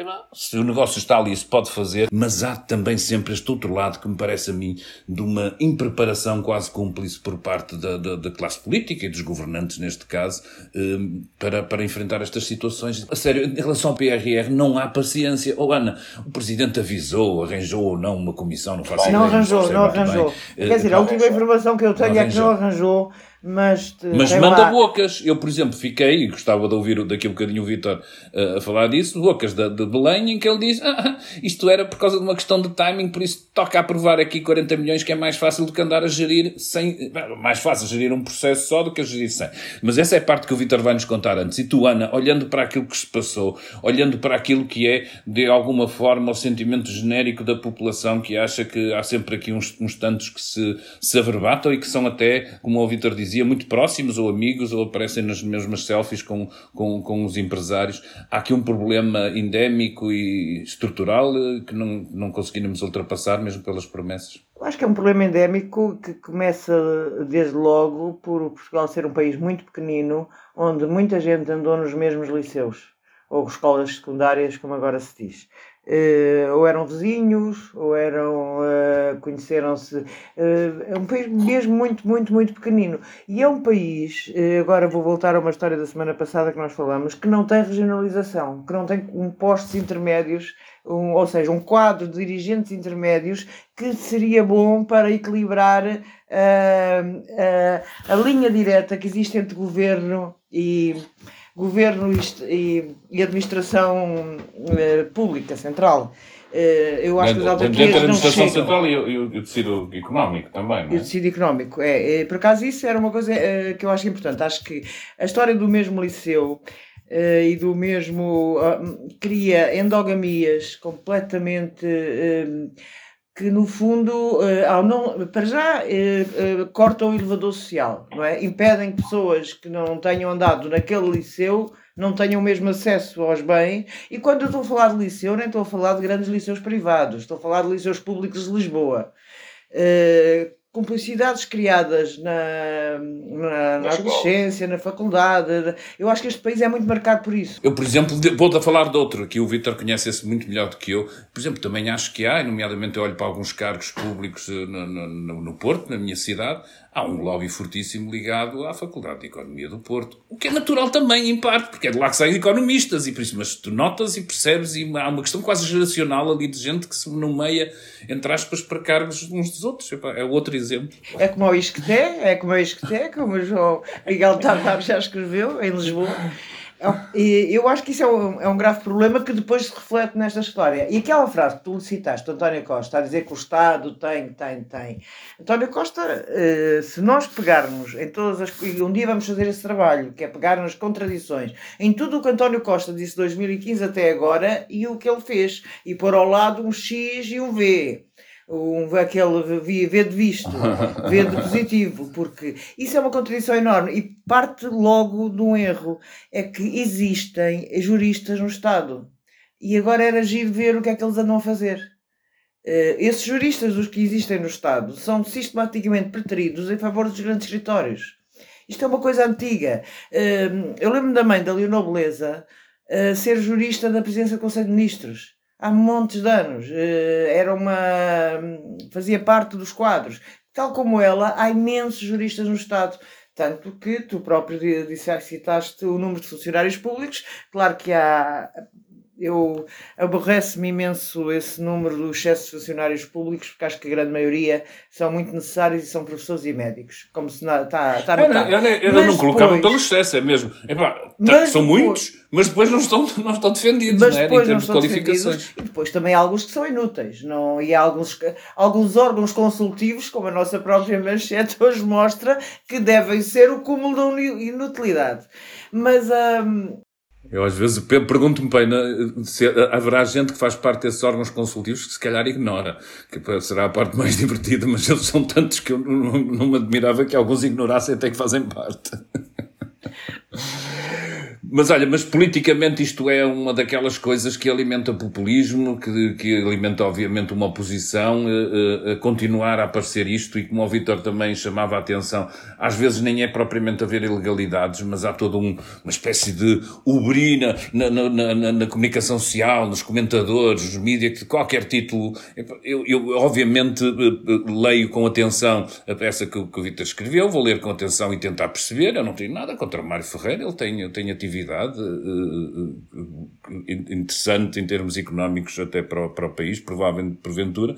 se o negócio está ali, se pode fazer, mas há também sempre este outro lado que me parece a mim de uma impreparação quase cúmplice por parte da, da, da classe política e dos governantes, neste caso, um, para, para enfrentar estas situações. A sério, em relação ao PRR, não há paciência. Ou oh, Ana, o Presidente avisou, arranjou ou não uma comissão, não faço Não arranjou, não arranjou. Quer dizer, a última informação que eu tenho é que não arranjou mas, mas manda lá. bocas. Eu, por exemplo, fiquei, e gostava de ouvir daqui a um bocadinho o Vitor uh, a falar disso, bocas de, de Belém, em que ele diz: ah, isto era por causa de uma questão de timing, por isso toca aprovar aqui 40 milhões, que é mais fácil do que andar a gerir sem. Mais fácil gerir um processo só do que a gerir sem. Mas essa é a parte que o Vitor vai nos contar antes. E tu, Ana, olhando para aquilo que se passou, olhando para aquilo que é, de alguma forma, o sentimento genérico da população que acha que há sempre aqui uns, uns tantos que se, se averbatam e que são até, como o Vitor dizia, dizia, muito próximos ou amigos ou aparecem nas mesmas selfies com, com, com os empresários. Há aqui um problema endémico e estrutural eh, que não, não conseguimos ultrapassar mesmo pelas promessas. Acho que é um problema endémico que começa desde logo por Portugal ser um país muito pequenino, onde muita gente andou nos mesmos liceus ou escolas secundárias, como agora se diz. Uh, ou eram vizinhos, ou eram uh, conheceram-se. Uh, é um país mesmo muito, muito, muito pequenino. E é um país, agora vou voltar a uma história da semana passada que nós falamos, que não tem regionalização, que não tem um postos intermédios, um, ou seja, um quadro de dirigentes intermédios que seria bom para equilibrar a linha direta que existe entre governo e governo e, e administração uh, pública central. Uh, eu acho que as autarquias. a administração central e, o tecido económico também. Não é? E o tecido económico, é, é. Por acaso, isso era uma coisa uh, que eu acho importante. Acho que a história do mesmo liceu. E do mesmo uh, cria endogamias completamente uh, que no fundo, eh, ao não, para já, eh, eh, cortam o elevador social, não é? Impedem que pessoas que não tenham andado naquele liceu não tenham o mesmo acesso aos bens. E quando eu estou a falar de liceu, nem estou a falar de grandes liceus privados, estou a falar de liceus públicos de Lisboa. Complicidades criadas na, na, na adolescência, na faculdade. Eu acho que este país é muito marcado por isso. Eu, por exemplo, vou-te a falar de outro, que o Vítor conhece esse muito melhor do que eu. Por exemplo, também acho que há, nomeadamente eu olho para alguns cargos públicos eh, no, no, no Porto, na minha cidade, há um lobby fortíssimo ligado à Faculdade de Economia do Porto. O que é natural também, em parte, porque é de lá que saem economistas, e por isso, mas tu notas e percebes, e há uma questão quase geracional ali de gente que se nomeia, entre aspas, para cargos uns dos outros. É outro exemplo. É como o Isqueté, é como o Isqueté, como o João Miguel Tavares já escreveu, em Lisboa. E eu acho que isso é um, é um grave problema que depois se reflete nesta história. E aquela frase que tu citaste, António Costa, a dizer que o Estado tem, tem, tem. António Costa, eh, se nós pegarmos em todas as. E um dia vamos fazer esse trabalho, que é pegar nas contradições, em tudo o que António Costa disse de 2015 até agora e o que ele fez, e pôr ao lado um X e um V um, aquele V de visto, V de positivo, porque isso é uma contradição enorme e parte logo de um erro. É que existem juristas no Estado e agora era giro ver o que é que eles andam a fazer. Uh, esses juristas, os que existem no Estado, são sistematicamente preteridos em favor dos grandes escritórios. Isto é uma coisa antiga. Uh, eu lembro da mãe da Leonor Beleza uh, ser jurista da presidência do Conselho de Ministros há montes de anos. Eh, era uma. fazia parte dos quadros. Tal como ela, há imensos juristas no Estado. Tanto que tu próprio disseste, citaste o número de funcionários públicos. Claro que há eu aborrece-me imenso esse número do excesso de funcionários públicos, porque acho que a grande maioria são muito necessários e são professores e médicos, como se está, está Eu, não, eu, não, eu não colocava pelo excesso, é mesmo. Epá, tá, são depois, muitos, mas depois não estão, *laughs* não estão defendidos, mas né, depois em termos de qualificações. E depois também há alguns que são inúteis, não? e há alguns, alguns órgãos consultivos, como a nossa própria manchete hoje mostra, que devem ser o cúmulo da inutilidade. Mas hum, eu às vezes pergunto-me se haverá gente que faz parte desses órgãos consultivos que se calhar ignora, que será a parte mais *laughs* divertida, mas eles são tantos que eu não, não me admirava que alguns ignorassem até que fazem parte. *laughs* Mas olha, mas politicamente isto é uma daquelas coisas que alimenta populismo, que, que alimenta obviamente uma oposição, a, a continuar a aparecer isto e como o Vitor também chamava a atenção, às vezes nem é propriamente haver ilegalidades, mas há toda um, uma espécie de ubrina na, na, na, na, comunicação social, nos comentadores, nos mídias, que qualquer título, eu, eu obviamente leio com atenção a peça que, que o Vitor escreveu, vou ler com atenção e tentar perceber, eu não tenho nada contra o Mário Ferreira, ele tem, tem atividade atividade uh, interessante em termos económicos até para o, para o país, provavelmente porventura,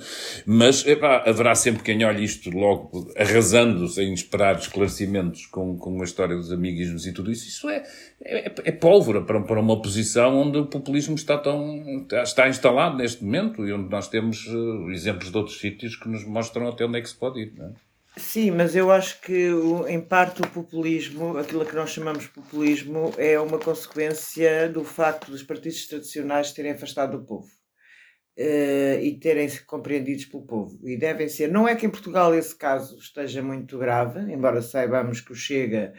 mas epá, haverá sempre quem olhe isto logo arrasando sem esperar esclarecimentos com, com a história dos amiguismos e tudo isso. Isso é, é, é pólvora para, para uma oposição onde o populismo está tão está instalado neste momento e onde nós temos exemplos de outros sítios que nos mostram até onde é que se pode ir. Não é? Sim, mas eu acho que em parte o populismo, aquilo que nós chamamos populismo, é uma consequência do facto dos partidos tradicionais terem afastado o povo uh, e terem se compreendidos pelo povo. E devem ser. Não é que em Portugal esse caso esteja muito grave, embora saibamos que o Chega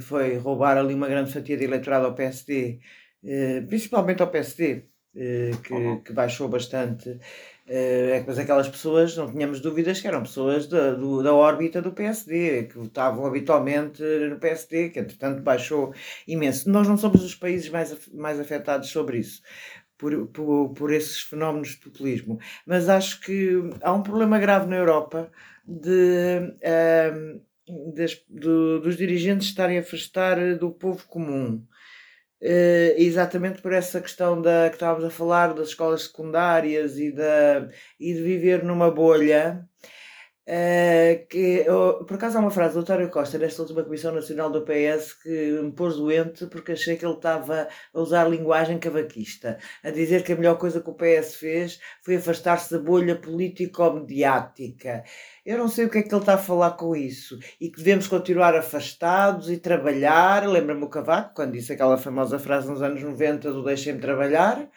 foi roubar ali uma grande fatia de eleitorado ao PSD, uh, eh, principalmente ao PSD, uh, eh, que, que baixou bastante. Uh, mas aquelas pessoas, não tínhamos dúvidas que eram pessoas da, do, da órbita do PSD, que votavam habitualmente no PSD, que entretanto baixou imenso. Nós não somos os países mais, mais afetados sobre isso, por, por, por esses fenómenos de populismo. Mas acho que há um problema grave na Europa de, uh, das, do, dos dirigentes estarem a afastar do povo comum. Uh, exatamente por essa questão da que estávamos a falar das escolas secundárias e, da, e de viver numa bolha. Uh, que, oh, por acaso há uma frase do António Costa nesta última Comissão Nacional do PS que me pôs doente porque achei que ele estava a usar linguagem cavaquista, a dizer que a melhor coisa que o PS fez foi afastar-se da bolha político-mediática. Eu não sei o que é que ele está a falar com isso. E que devemos continuar afastados e trabalhar. Lembra-me o Cavaco, quando disse aquela famosa frase nos anos 90 do deixem-me trabalhar.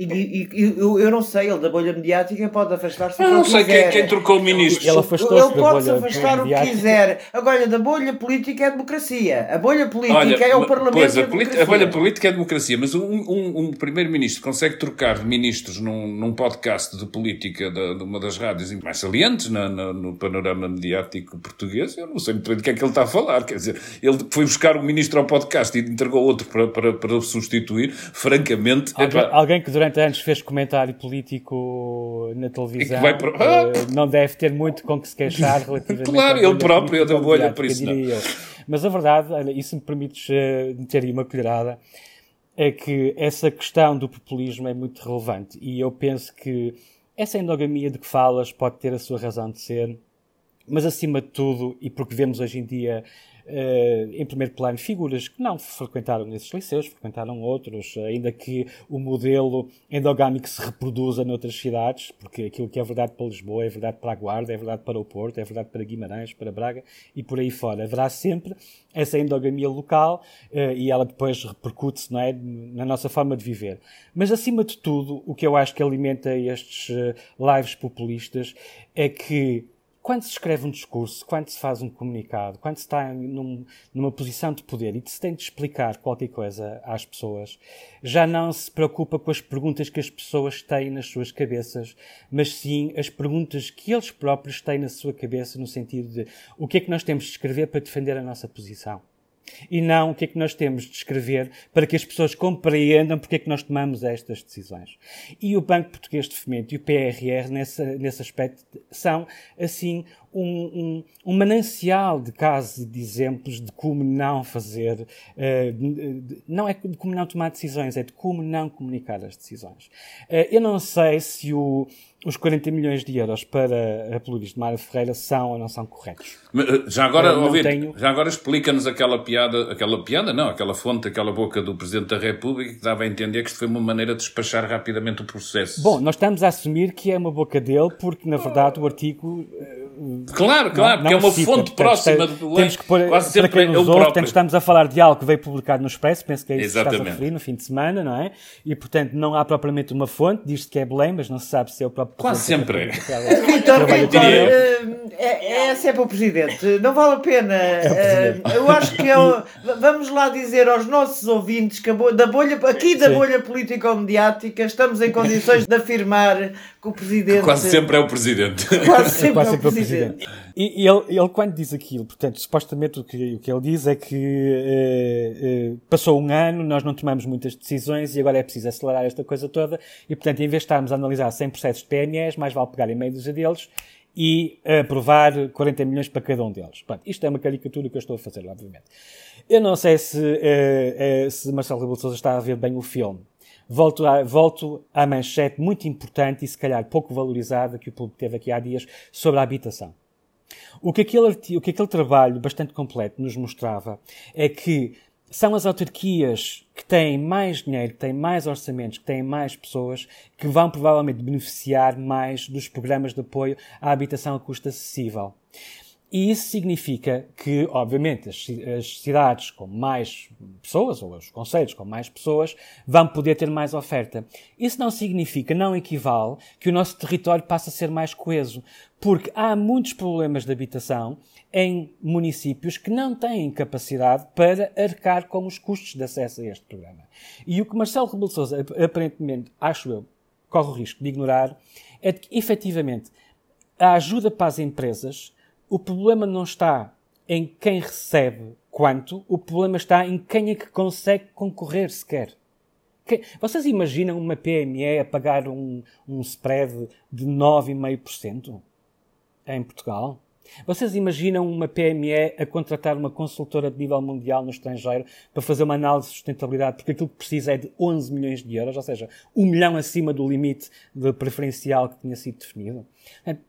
E, e, e eu, eu, não sei, ele da bolha mediática pode afastar-se. Eu não sei quem, quem, trocou o ministro. Ele, ele pode se afastar o que quiser. Agora, da bolha política é democracia. A bolha política Olha, é o Parlamento. Pois, a, é a bolha política é democracia, mas um, um, um primeiro-ministro consegue trocar de ministros num, num podcast de política de, de, uma das rádios mais salientes na, na, no panorama mediático português. Eu não sei muito bem do que é que ele está a falar. Quer dizer, ele foi buscar um ministro ao podcast e entregou outro para, para, para o substituir. Francamente. Alguém, alguém que durante durante anos fez comentário político na televisão, pro... ah! não deve ter muito com que se queixar *laughs* relativamente Claro, ele próprio é da bolha, por isso não. Mas a verdade, olha, isso me permites uh, meter aí uma colherada, é que essa questão do populismo é muito relevante e eu penso que essa endogamia de que falas pode ter a sua razão de ser, mas acima de tudo, e porque vemos hoje em dia Uh, em primeiro plano, figuras que não frequentaram nesses liceus, frequentaram outros, ainda que o modelo endogâmico se reproduza noutras cidades, porque aquilo que é verdade para Lisboa é verdade para a Guarda, é verdade para o Porto, é verdade para Guimarães, para Braga e por aí fora. Haverá sempre essa endogamia local uh, e ela depois repercute-se é, na nossa forma de viver. Mas, acima de tudo, o que eu acho que alimenta estes uh, lives populistas é que quando se escreve um discurso, quando se faz um comunicado, quando se está num, numa posição de poder e se tem de explicar qualquer coisa às pessoas, já não se preocupa com as perguntas que as pessoas têm nas suas cabeças, mas sim as perguntas que eles próprios têm na sua cabeça, no sentido de o que é que nós temos de escrever para defender a nossa posição e não o que é que nós temos de escrever para que as pessoas compreendam porque é que nós tomamos estas decisões. E o Banco Português de Fomento e o PRR, nesse, nesse aspecto, são, assim, um, um, um, manancial de casos e de exemplos de como não fazer, uh, de, de, não é de como não tomar decisões, é de como não comunicar as decisões. Uh, eu não sei se o, os 40 milhões de euros para a Pluris de Mário Ferreira são ou não são corretos. Eh, já agora, ouvir, tenho... já agora explica-nos aquela piada, aquela piada, não, aquela fonte, aquela boca do Presidente da República que dava a entender que isto foi uma maneira de despachar rapidamente o processo. Bom, nós estamos a assumir que é uma boca dele porque, na verdade, o artigo Claro, claro, porque é uma cita. fonte próxima do Temos que pôr, quase sempre para quem nos é ouve, portanto, estamos a falar de algo que veio publicado no Expresso, penso que é isso Exatamente. que estás a referir, no fim de semana, não é? E, portanto, não há propriamente uma fonte, diz-se que é Belém, mas não se sabe se é o próprio Quase sempre é. Vitor, *laughs* Vitor, eh, é, é sempre o Presidente, não vale a pena. É uh, eu acho que eu, *laughs* vamos lá dizer aos nossos ouvintes que da bolha, aqui da Sim. bolha político-mediática, estamos em condições de afirmar que o Presidente. Quase sempre é o Presidente. Quase *laughs* sempre, Quase é, o presidente. E, ele, ele, quando diz aquilo, portanto, supostamente o que, o que ele diz é que eh, eh, passou um ano, nós não tomamos muitas decisões e agora é preciso acelerar esta coisa toda e, portanto, em vez de estarmos a analisar 100 processos de PNEs, mais vale pegar em meio dúzia deles e aprovar 40 milhões para cada um deles. Isto é uma caricatura que eu estou a fazer, obviamente. Eu não sei se, uh, se Marcelo Rebelo Sousa está a ver bem o filme, volto, a, volto à manchete muito importante e se calhar pouco valorizada que o público teve aqui há dias sobre a habitação. O que aquele, o que aquele trabalho bastante completo nos mostrava é que são as autarquias que têm mais dinheiro, que têm mais orçamentos, que têm mais pessoas, que vão provavelmente beneficiar mais dos programas de apoio à habitação a custo acessível. E isso significa que, obviamente, as, as, cidades com mais pessoas, ou os conselhos com mais pessoas, vão poder ter mais oferta. Isso não significa, não equivale, que o nosso território passe a ser mais coeso, porque há muitos problemas de habitação em municípios que não têm capacidade para arcar com os custos de acesso a este programa. E o que Marcelo Rebelo Sousa, aparentemente, acho eu, corre o risco de ignorar, é de que, efetivamente, a ajuda para as empresas o problema não está em quem recebe quanto, o problema está em quem é que consegue concorrer sequer. Vocês imaginam uma PME a pagar um, um spread de 9,5% em Portugal? Vocês imaginam uma PME a contratar uma consultora de nível mundial no estrangeiro para fazer uma análise de sustentabilidade, porque aquilo que precisa é de 11 milhões de euros, ou seja, um milhão acima do limite de preferencial que tinha sido definido?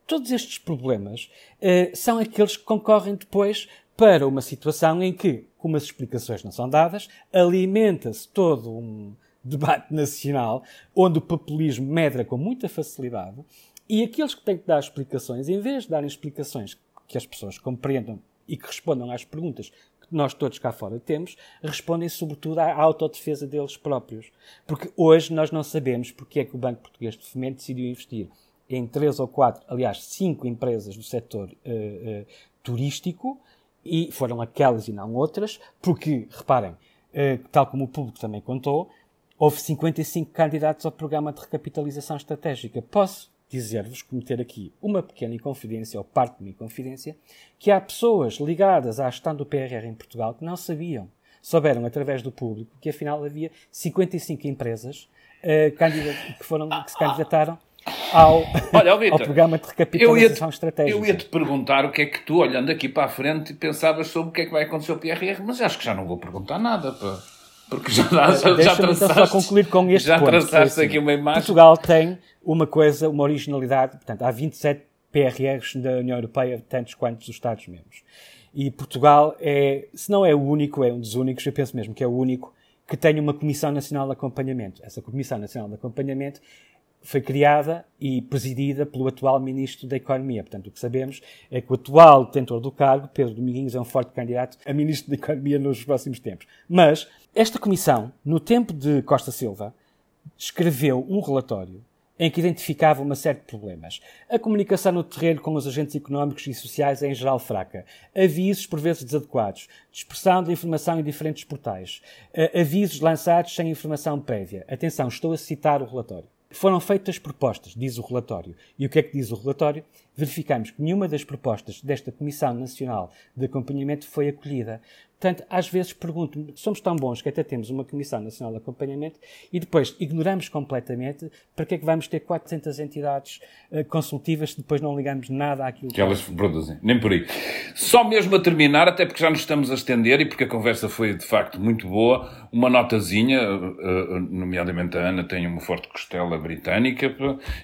Todos estes problemas uh, são aqueles que concorrem depois para uma situação em que, como as explicações não são dadas, alimenta-se todo um debate nacional onde o populismo medra com muita facilidade e aqueles que têm que dar explicações, em vez de darem explicações que as pessoas compreendam e que respondam às perguntas que nós todos cá fora temos, respondem sobretudo à autodefesa deles próprios. Porque hoje nós não sabemos porque é que o Banco Português de Fomento decidiu investir em três ou quatro, aliás, cinco empresas do setor uh, uh, turístico, e foram aquelas e não outras, porque, reparem, uh, tal como o público também contou, houve 55 candidatos ao programa de recapitalização estratégica. Posso dizer-vos, cometer aqui uma pequena inconfidência, ou parte de uma inconfidência, que há pessoas ligadas à gestão do PRR em Portugal que não sabiam. Souberam, através do público, que afinal havia 55 empresas que, foram, que se candidataram ao, *laughs* Olha, Victor, *laughs* ao programa de recapitalização eu estratégica. Eu ia-te perguntar o que é que tu, olhando aqui para a frente, pensavas sobre o que é que vai acontecer ao PRR, mas acho que já não vou perguntar nada, pá. Porque já, já, já traçaste, então só concluir com este já ponto. traçaste assim, aqui uma imagem. Portugal tem uma coisa, uma originalidade, portanto, há 27 PRRs da União Europeia, tantos quantos os Estados-membros. E Portugal é, se não é o único, é um dos únicos, eu penso mesmo que é o único, que tem uma Comissão Nacional de Acompanhamento. Essa Comissão Nacional de Acompanhamento foi criada e presidida pelo atual Ministro da Economia. Portanto, o que sabemos é que o atual detentor do cargo, Pedro Domingues, é um forte candidato a Ministro da Economia nos próximos tempos. Mas esta comissão, no tempo de Costa Silva, escreveu um relatório em que identificava uma série de problemas. A comunicação no terreno com os agentes económicos e sociais é em geral fraca. Avisos por vezes desadequados. Dispersão de informação em diferentes portais. Avisos lançados sem informação prévia. Atenção, estou a citar o relatório. Foram feitas propostas, diz o relatório. E o que é que diz o relatório? Verificamos que nenhuma das propostas desta Comissão Nacional de Acompanhamento foi acolhida. Portanto, às vezes pergunto-me, somos tão bons que até temos uma Comissão Nacional de Acompanhamento e depois ignoramos completamente para que é que vamos ter 400 entidades uh, consultivas se depois não ligamos nada àquilo que, que elas produzem. Nem por aí. Só mesmo a terminar, até porque já nos estamos a estender e porque a conversa foi de facto muito boa, uma notazinha, uh, nomeadamente a Ana tem uma forte costela britânica,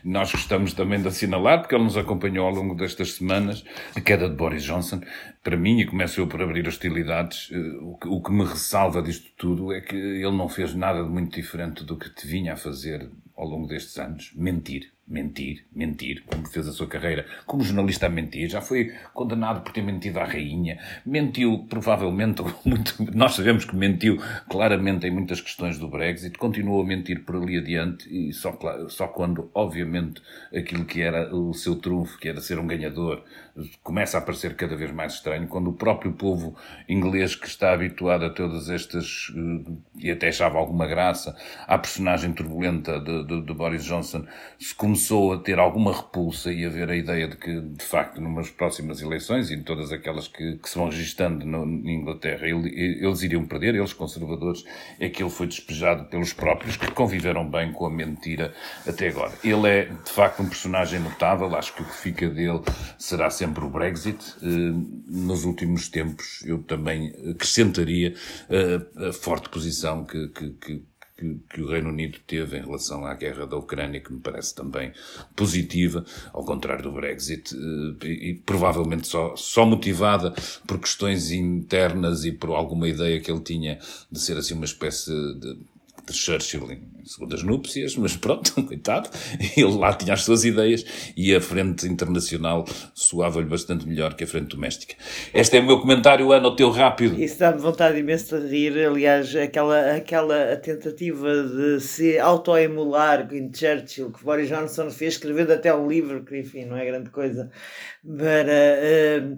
nós gostamos também de assinalar, porque ele nos acompanhou ao longo destas semanas, a queda de Boris Johnson para mim, e começo eu por abrir hostilidades, eh, o que, me ressalva disto tudo é que ele não fez nada de muito diferente do que te vinha a fazer ao longo destes anos. Mentir mentir, mentir, como fez a sua carreira como jornalista a mentir, já foi condenado por ter mentido à rainha, mentiu provavelmente, *laughs* muito, nós sabemos que mentiu claramente em muitas questões do Brexit, continuou a mentir por ali adiante e só, só quando, obviamente, aquilo que era o seu trunfo, que era ser um ganhador, começa a parecer cada vez mais estranho, quando o próprio povo inglês que está habituado a todas estas, eh, e até achava alguma graça, à personagem turbulenta de, de, de Boris Johnson, se começou a ter alguma repulsa e a ver a ideia de que, de facto, numas próximas eleições e em todas aquelas que, que se vão registando no, na Inglaterra, ele, eles iriam perder, eles conservadores, é que ele foi despejado pelos próprios que conviveram bem com a mentira até agora. Ele é, de facto, um personagem notável, acho que o que fica dele será sempre o Brexit. Eh, nos últimos tempos, eu também acrescentaria eh, a forte posição que, que, que que, que, o Reino Unido teve em relação à guerra da Ucrânia, que me parece também positiva, ao contrário do Brexit, eh, e, e provavelmente só, só motivada por questões internas e por alguma ideia que ele tinha de ser assim uma espécie de de Churchill em segundas núpcias, mas pronto, *laughs* coitado, ele lá tinha as suas ideias e a frente internacional soava-lhe bastante melhor que a frente doméstica. Este é o meu comentário, Ana, o teu rápido. Isso dá-me vontade imensa de rir, aliás, aquela, aquela tentativa de se autoemular em Churchill, que Boris Johnson fez, escrevendo até um livro, que enfim, não é grande coisa, para... Uh,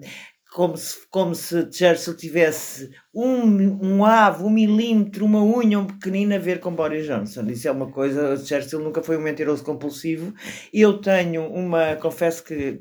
como se, como se Churchill tivesse um, um ave, um milímetro, uma unha, um pequenino a ver com Boris Johnson. Isso é uma coisa. Churchill nunca foi um mentiroso compulsivo. Eu tenho uma. Confesso que,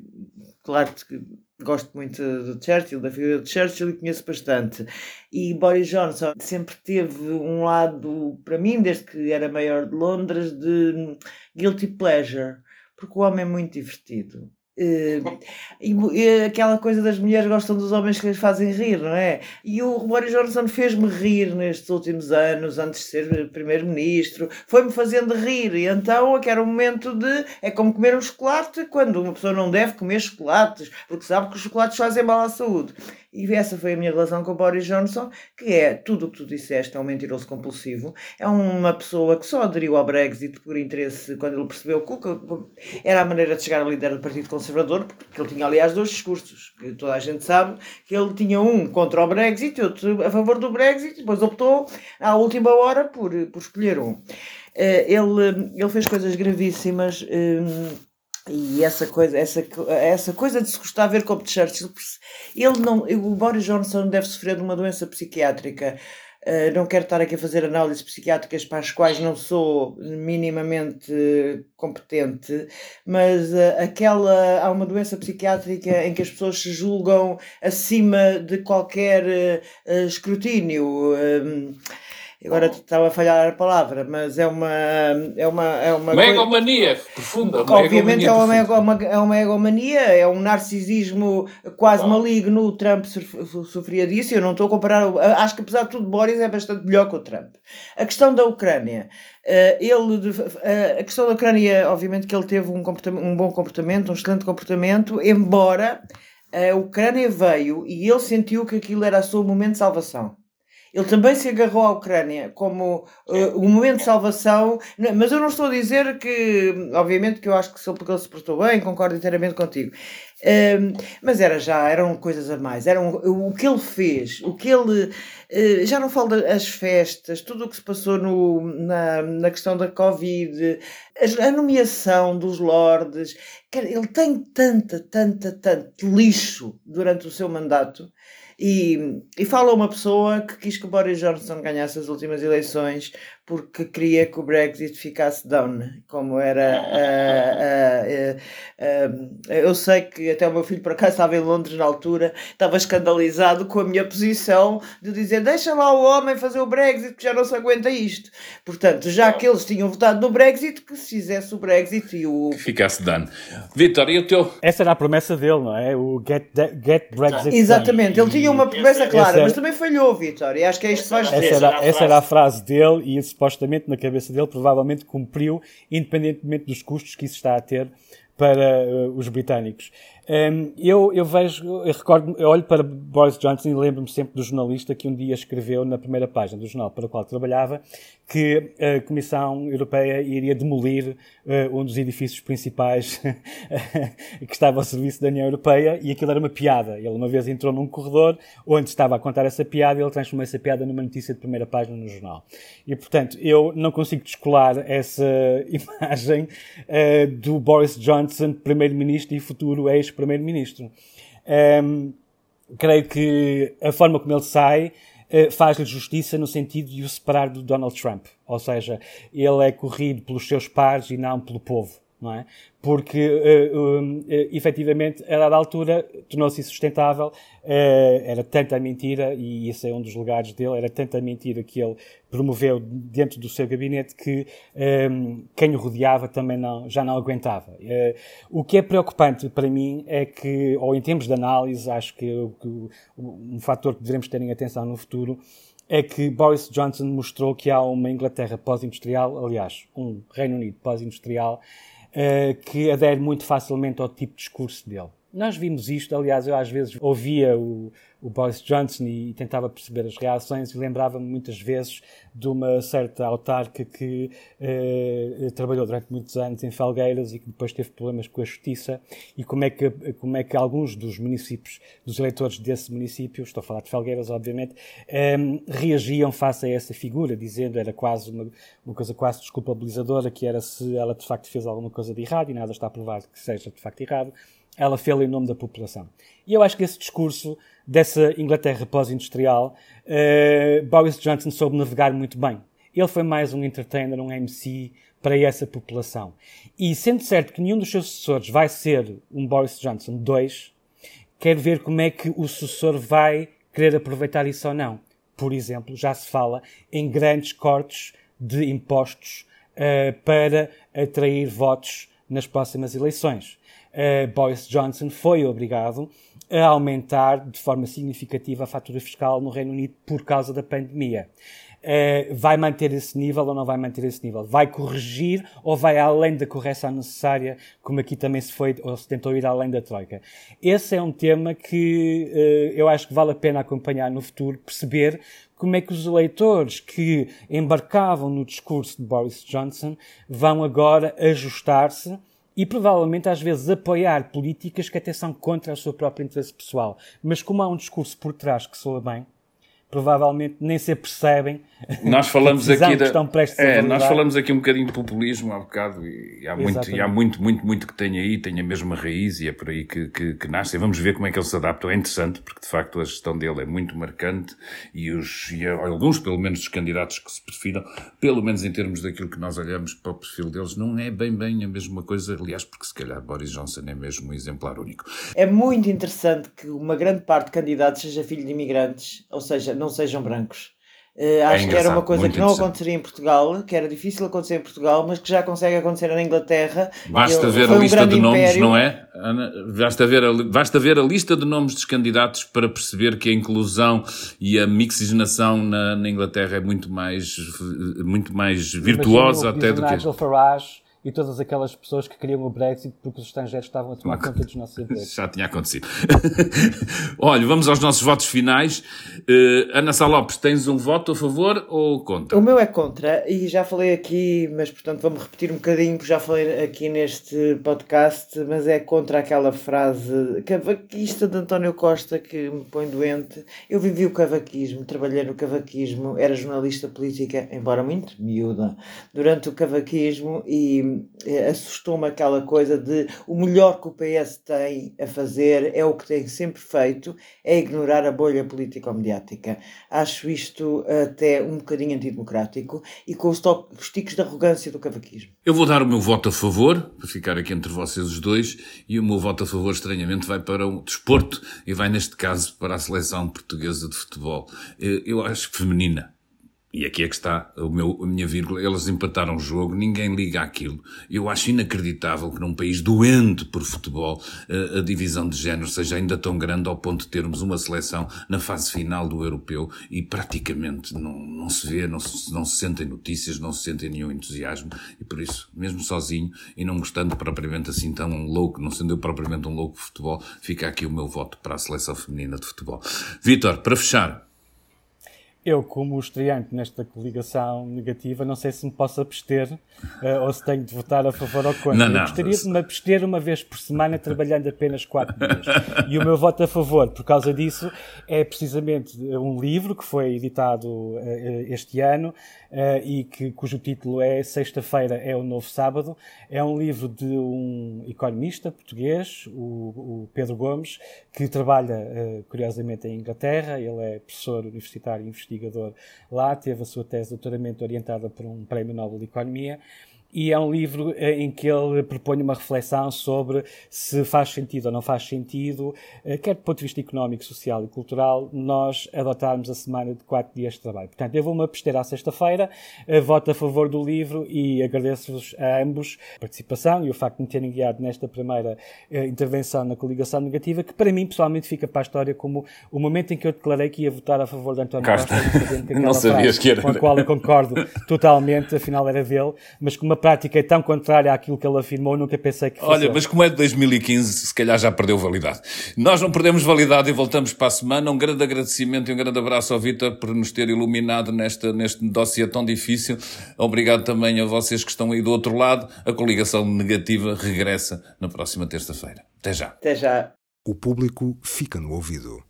claro que gosto muito de Churchill, da figura de Churchill e conheço bastante. E Boris Johnson sempre teve um lado, para mim, desde que era maior de Londres, de guilty pleasure. Porque o homem é muito divertido Uh, e, e, aquela coisa das mulheres gostam dos homens que lhes fazem rir, não é? E o Boris Johnson fez-me rir nestes últimos anos, antes de ser primeiro-ministro, foi-me fazendo rir. E então, que era o momento de. É como comer um chocolate quando uma pessoa não deve comer chocolates, porque sabe que os chocolates fazem mal à saúde. E essa foi a minha relação com o Boris Johnson, que é tudo o que tu disseste, é um mentiroso compulsivo, é uma pessoa que só aderiu ao Brexit por interesse, quando ele percebeu que era a maneira de chegar a líder do Partido Conservador, porque ele tinha, aliás, dois discursos, que toda a gente sabe, que ele tinha um contra o Brexit e outro a favor do Brexit, depois optou, à última hora, por, por escolher um. Eh, ele, ele fez coisas gravíssimas hum, e essa coisa, essa, essa coisa de se gostar de ver como de Churchill, ele não, o Boris Johnson deve sofrer de uma doença psiquiátrica. Uh, não quero estar aqui a fazer análises psiquiátricas para as quais não sou minimamente competente, mas uh, aquela há uma doença psiquiátrica em que as pessoas se julgam acima de qualquer uh, escrutínio. Agora estava a falhar a palavra, mas é uma. É uma, é uma megomania coisa... profunda. Obviamente é uma, megomania, é uma megomania, é um narcisismo quase maligno. O Trump sofria disso. Eu não estou a comparar. Acho que apesar de tudo, Boris é bastante melhor que o Trump. A questão da Ucrânia. Uh, ele, uh, a questão da Ucrânia, obviamente que ele teve um, um bom comportamento, um excelente comportamento, embora a Ucrânia veio e ele sentiu que aquilo era o seu momento de salvação. Ele também se agarrou à Ucrânia como uh, o momento de salvação, mas eu não estou a dizer que, obviamente, que eu acho que ele, se portou bem, concordo inteiramente contigo. Uh, mas era já, eram coisas a mais. Eram, o que ele fez, o que ele. Uh, já não falo das festas, tudo o que se passou no, na, na questão da Covid, a, nomeação dos lordes. Ele tem tanta, tanta, tanto lixo durante o seu mandato e, e fala uma pessoa que quis que Boris Johnson ganhasse as últimas eleições porque queria que o Brexit ficasse down, como era. Uh, uh, uh, eu sei que até o meu filho, por acaso, estava em Londres na altura, estava escandalizado com a minha posição de dizer: deixa lá o homem fazer o Brexit, que já não se aguenta isto. Portanto, já que eles tinham votado no Brexit, que se fizesse o Brexit e o. Que ficasse done. Vitor, e o teu. Essa era a promessa dele, não é? O Get, get Brexit. Exatamente, done. ele tinha uma promessa clara, mas também falhou, Vitor, e acho que é isto que vais dizer. Essa era, essa era a frase dele e isso supostamente na cabeça dele, provavelmente cumpriu, independentemente dos custos que isso está a ter para uh, os britânicos. Um, eu, eu vejo, eu recordo, eu olho para Boris Johnson e lembro-me sempre do jornalista que um dia escreveu na primeira página do jornal para o qual trabalhava que a Comissão Europeia iria demolir uh, um dos edifícios principais *laughs* que estava ao serviço da União Europeia e aquilo era uma piada. Ele uma vez entrou num corredor onde estava a contar essa piada e ele transformou essa piada numa notícia de primeira página no jornal. E portanto, eu não consigo descolar essa *laughs* imagem uh, do Boris Johnson, primeiro-ministro e futuro ex primeiro-ministro. Um, creio que a forma como ele sai uh, faz-lhe justiça no sentido de o separar do Donald Trump. Ou seja, ele é corrido pelos seus pares e não pelo povo não é? Porque, uh, uh, efetivamente, a dada altura, tornou-se insustentável, uh, era tanta mentira, e esse é um dos lugares dele, era tanta mentira que ele promoveu dentro do seu gabinete que um, quem o rodeava também não, já não aguentava. Uh, o que é preocupante para mim é que, ou em termos de análise, acho que, que um fator que devemos ter em atenção no futuro é que Boris Johnson mostrou que há uma Inglaterra pós-industrial, aliás, um Reino Unido pós-industrial, que adere muito facilmente ao tipo de discurso dele. Nós vimos isto, aliás, eu às vezes ouvia o, o Boris Johnson e, e, tentava perceber as reações e lembrava-me muitas vezes de uma certa autarca que eh, trabalhou durante muitos anos em Felgueiras e que depois teve problemas com a justiça. E como é que, como é que alguns dos municípios, dos eleitores desse município, estou a falar de Felgueiras, obviamente, eh, reagiam face a essa figura, dizendo era quase uma, uma coisa quase desculpabilizadora, que era se ela de facto fez alguma coisa de errado e nada está provado que seja de facto errado ela fez em nome da população. E eu acho que esse discurso dessa Inglaterra pós-industrial, uh, Boris Johnson soube navegar muito bem. Ele foi mais um entertainer, um MC para essa população. E sendo certo que nenhum dos seus sucessores vai ser um Boris Johnson 2, quero ver como é que o sucessor vai querer aproveitar isso ou não. Por exemplo, já se fala em grandes cortes de impostos uh, para atrair votos nas próximas eleições uh, Boris Johnson foi obrigado a aumentar de forma significativa a fatura fiscal no Reino Unido por causa da pandemia. uh, vai manter esse nível ou não vai manter esse nível? Vai corrigir ou vai além da correção necessária, como aqui também se foi, ou se tentou ir além da Troika? Esse é um tema que uh, eu acho que vale a pena acompanhar no futuro, perceber como é que os eleitores que embarcavam no discurso de Boris Johnson vão agora ajustar-se e provavelmente às vezes apoiar políticas que até são contra o seu próprio interesse pessoal. Mas como há um discurso por trás que soa bem, provavelmente nem se percebem. Nós *laughs* falamos aqui da, é, nós falamos aqui um bocadinho de populismo há bocado e há muito, e há muito, muito, muito que tem aí, tem a mesma raiz e é por aí que, que, que nasce. E vamos ver como é que ele se adapta. É interessante porque de facto a gestão dele é muito marcante e, os, e alguns, pelo menos, dos candidatos que se prefiram, pelo menos em termos daquilo que nós olhamos para o perfil deles, não é bem, bem a mesma coisa. Aliás, porque se calhar Boris Johnson é mesmo um exemplar único. É muito interessante que uma grande parte de candidatos seja filho de imigrantes, ou seja, não sejam brancos. Uh, acho é que era uma coisa que não aconteceria em Portugal, que era difícil acontecer em Portugal, mas que já consegue acontecer na Inglaterra. Basta Eu, ver a lista um de nomes, império. não é? Ana, basta ver, a, basta ver a lista de nomes dos candidatos para perceber que a inclusão e a mixigenação na, na Inglaterra é muito mais, muito mais virtuosa até do que. Nigel Farage e todas aquelas pessoas que queriam o Brexit porque os estrangeiros estavam a tomar conta dos nossos empregos. *laughs* Já tinha acontecido. *laughs* Olha, vamos aos nossos votos finais. Uh, Ana Salopes, tens um voto a favor ou contra? O meu é contra e já falei aqui, mas portanto vamos repetir um bocadinho, porque já falei aqui neste podcast, mas é contra aquela frase cavaquista de António Costa que me põe doente. Eu vivi o cavaquismo, trabalhei no cavaquismo, era jornalista política, embora muito miúda, durante o cavaquismo e eh, assustou-me aquela coisa de o melhor que o PS tem a fazer é o que tem sempre feito, é ignorar a bolha político-mediática. Acho isto até um bocadinho antidemocrático e com os, os ticos de arrogância do cavaquismo. Eu vou dar o meu voto a favor, para ficar aqui entre vocês os dois, e o meu voto a favor, estranhamente, vai para o desporto e vai, neste caso, para a seleção portuguesa de futebol. Eh, eu acho feminina e aqui é que está meu, a minha vírgula, eles empataram o jogo, ninguém liga aquilo. Eu acho inacreditável que num país doente por futebol a, a divisão de género seja ainda tão grande ao ponto de termos uma seleção na fase final do europeu e praticamente não, não se vê, não se, não se sentem notícias, não se sentem nenhum entusiasmo e por isso, mesmo sozinho e não gostando propriamente assim tão louco, não sendo eu propriamente um louco de futebol, fica aqui o meu voto para a seleção feminina de futebol. Vitor, para fechar, eu, como estreante nesta coligação negativa, não sei se me posso abster uh, ou se tenho de votar a favor ou contra. Não, não. Eu gostaria de me abster uma vez por semana, *laughs* trabalhando apenas quatro dias. E o meu voto a favor, por causa disso, é precisamente um livro que foi editado uh, este ano uh, e que, cujo título é Sexta-feira é o Novo Sábado. É um livro de um economista português, o, o Pedro Gomes, que trabalha, curiosamente, em Inglaterra. Ele é professor universitário e investigador. Lá, teve a sua tese de doutoramento orientada por um prémio Nobel de Economia e é um livro eh, em que ele propõe uma reflexão sobre se faz sentido ou não faz sentido, eh, quer do ponto de vista económico, social e cultural, nós adotarmos a semana de quatro dias de trabalho. Portanto, eu vou-me abster à sexta-feira, eh, voto a favor do livro e agradeço-vos a ambos a participação e o facto de me terem guiado nesta primeira intervenção na coligação negativa, que para mim, pessoalmente, fica para a história como o momento em que eu declarei que ia votar a favor de António Costa, *laughs* não sabias que era. com a qual eu concordo totalmente, afinal era dele, mas com uma prática é tão contrária àquilo que ele afirmou, nunca pensei que fosse. Olha, mas como é de 2015, se calhar já perdeu validade. Nós não perdemos validade e voltamos para a semana. Um grande agradecimento e um grande abraço ao Vitor por nos ter iluminado nesta, neste dossiê tão difícil. Obrigado também a vocês que estão aí do outro lado. A coligação negativa regressa na próxima terça-feira. Até já. Até já. O público fica no ouvido.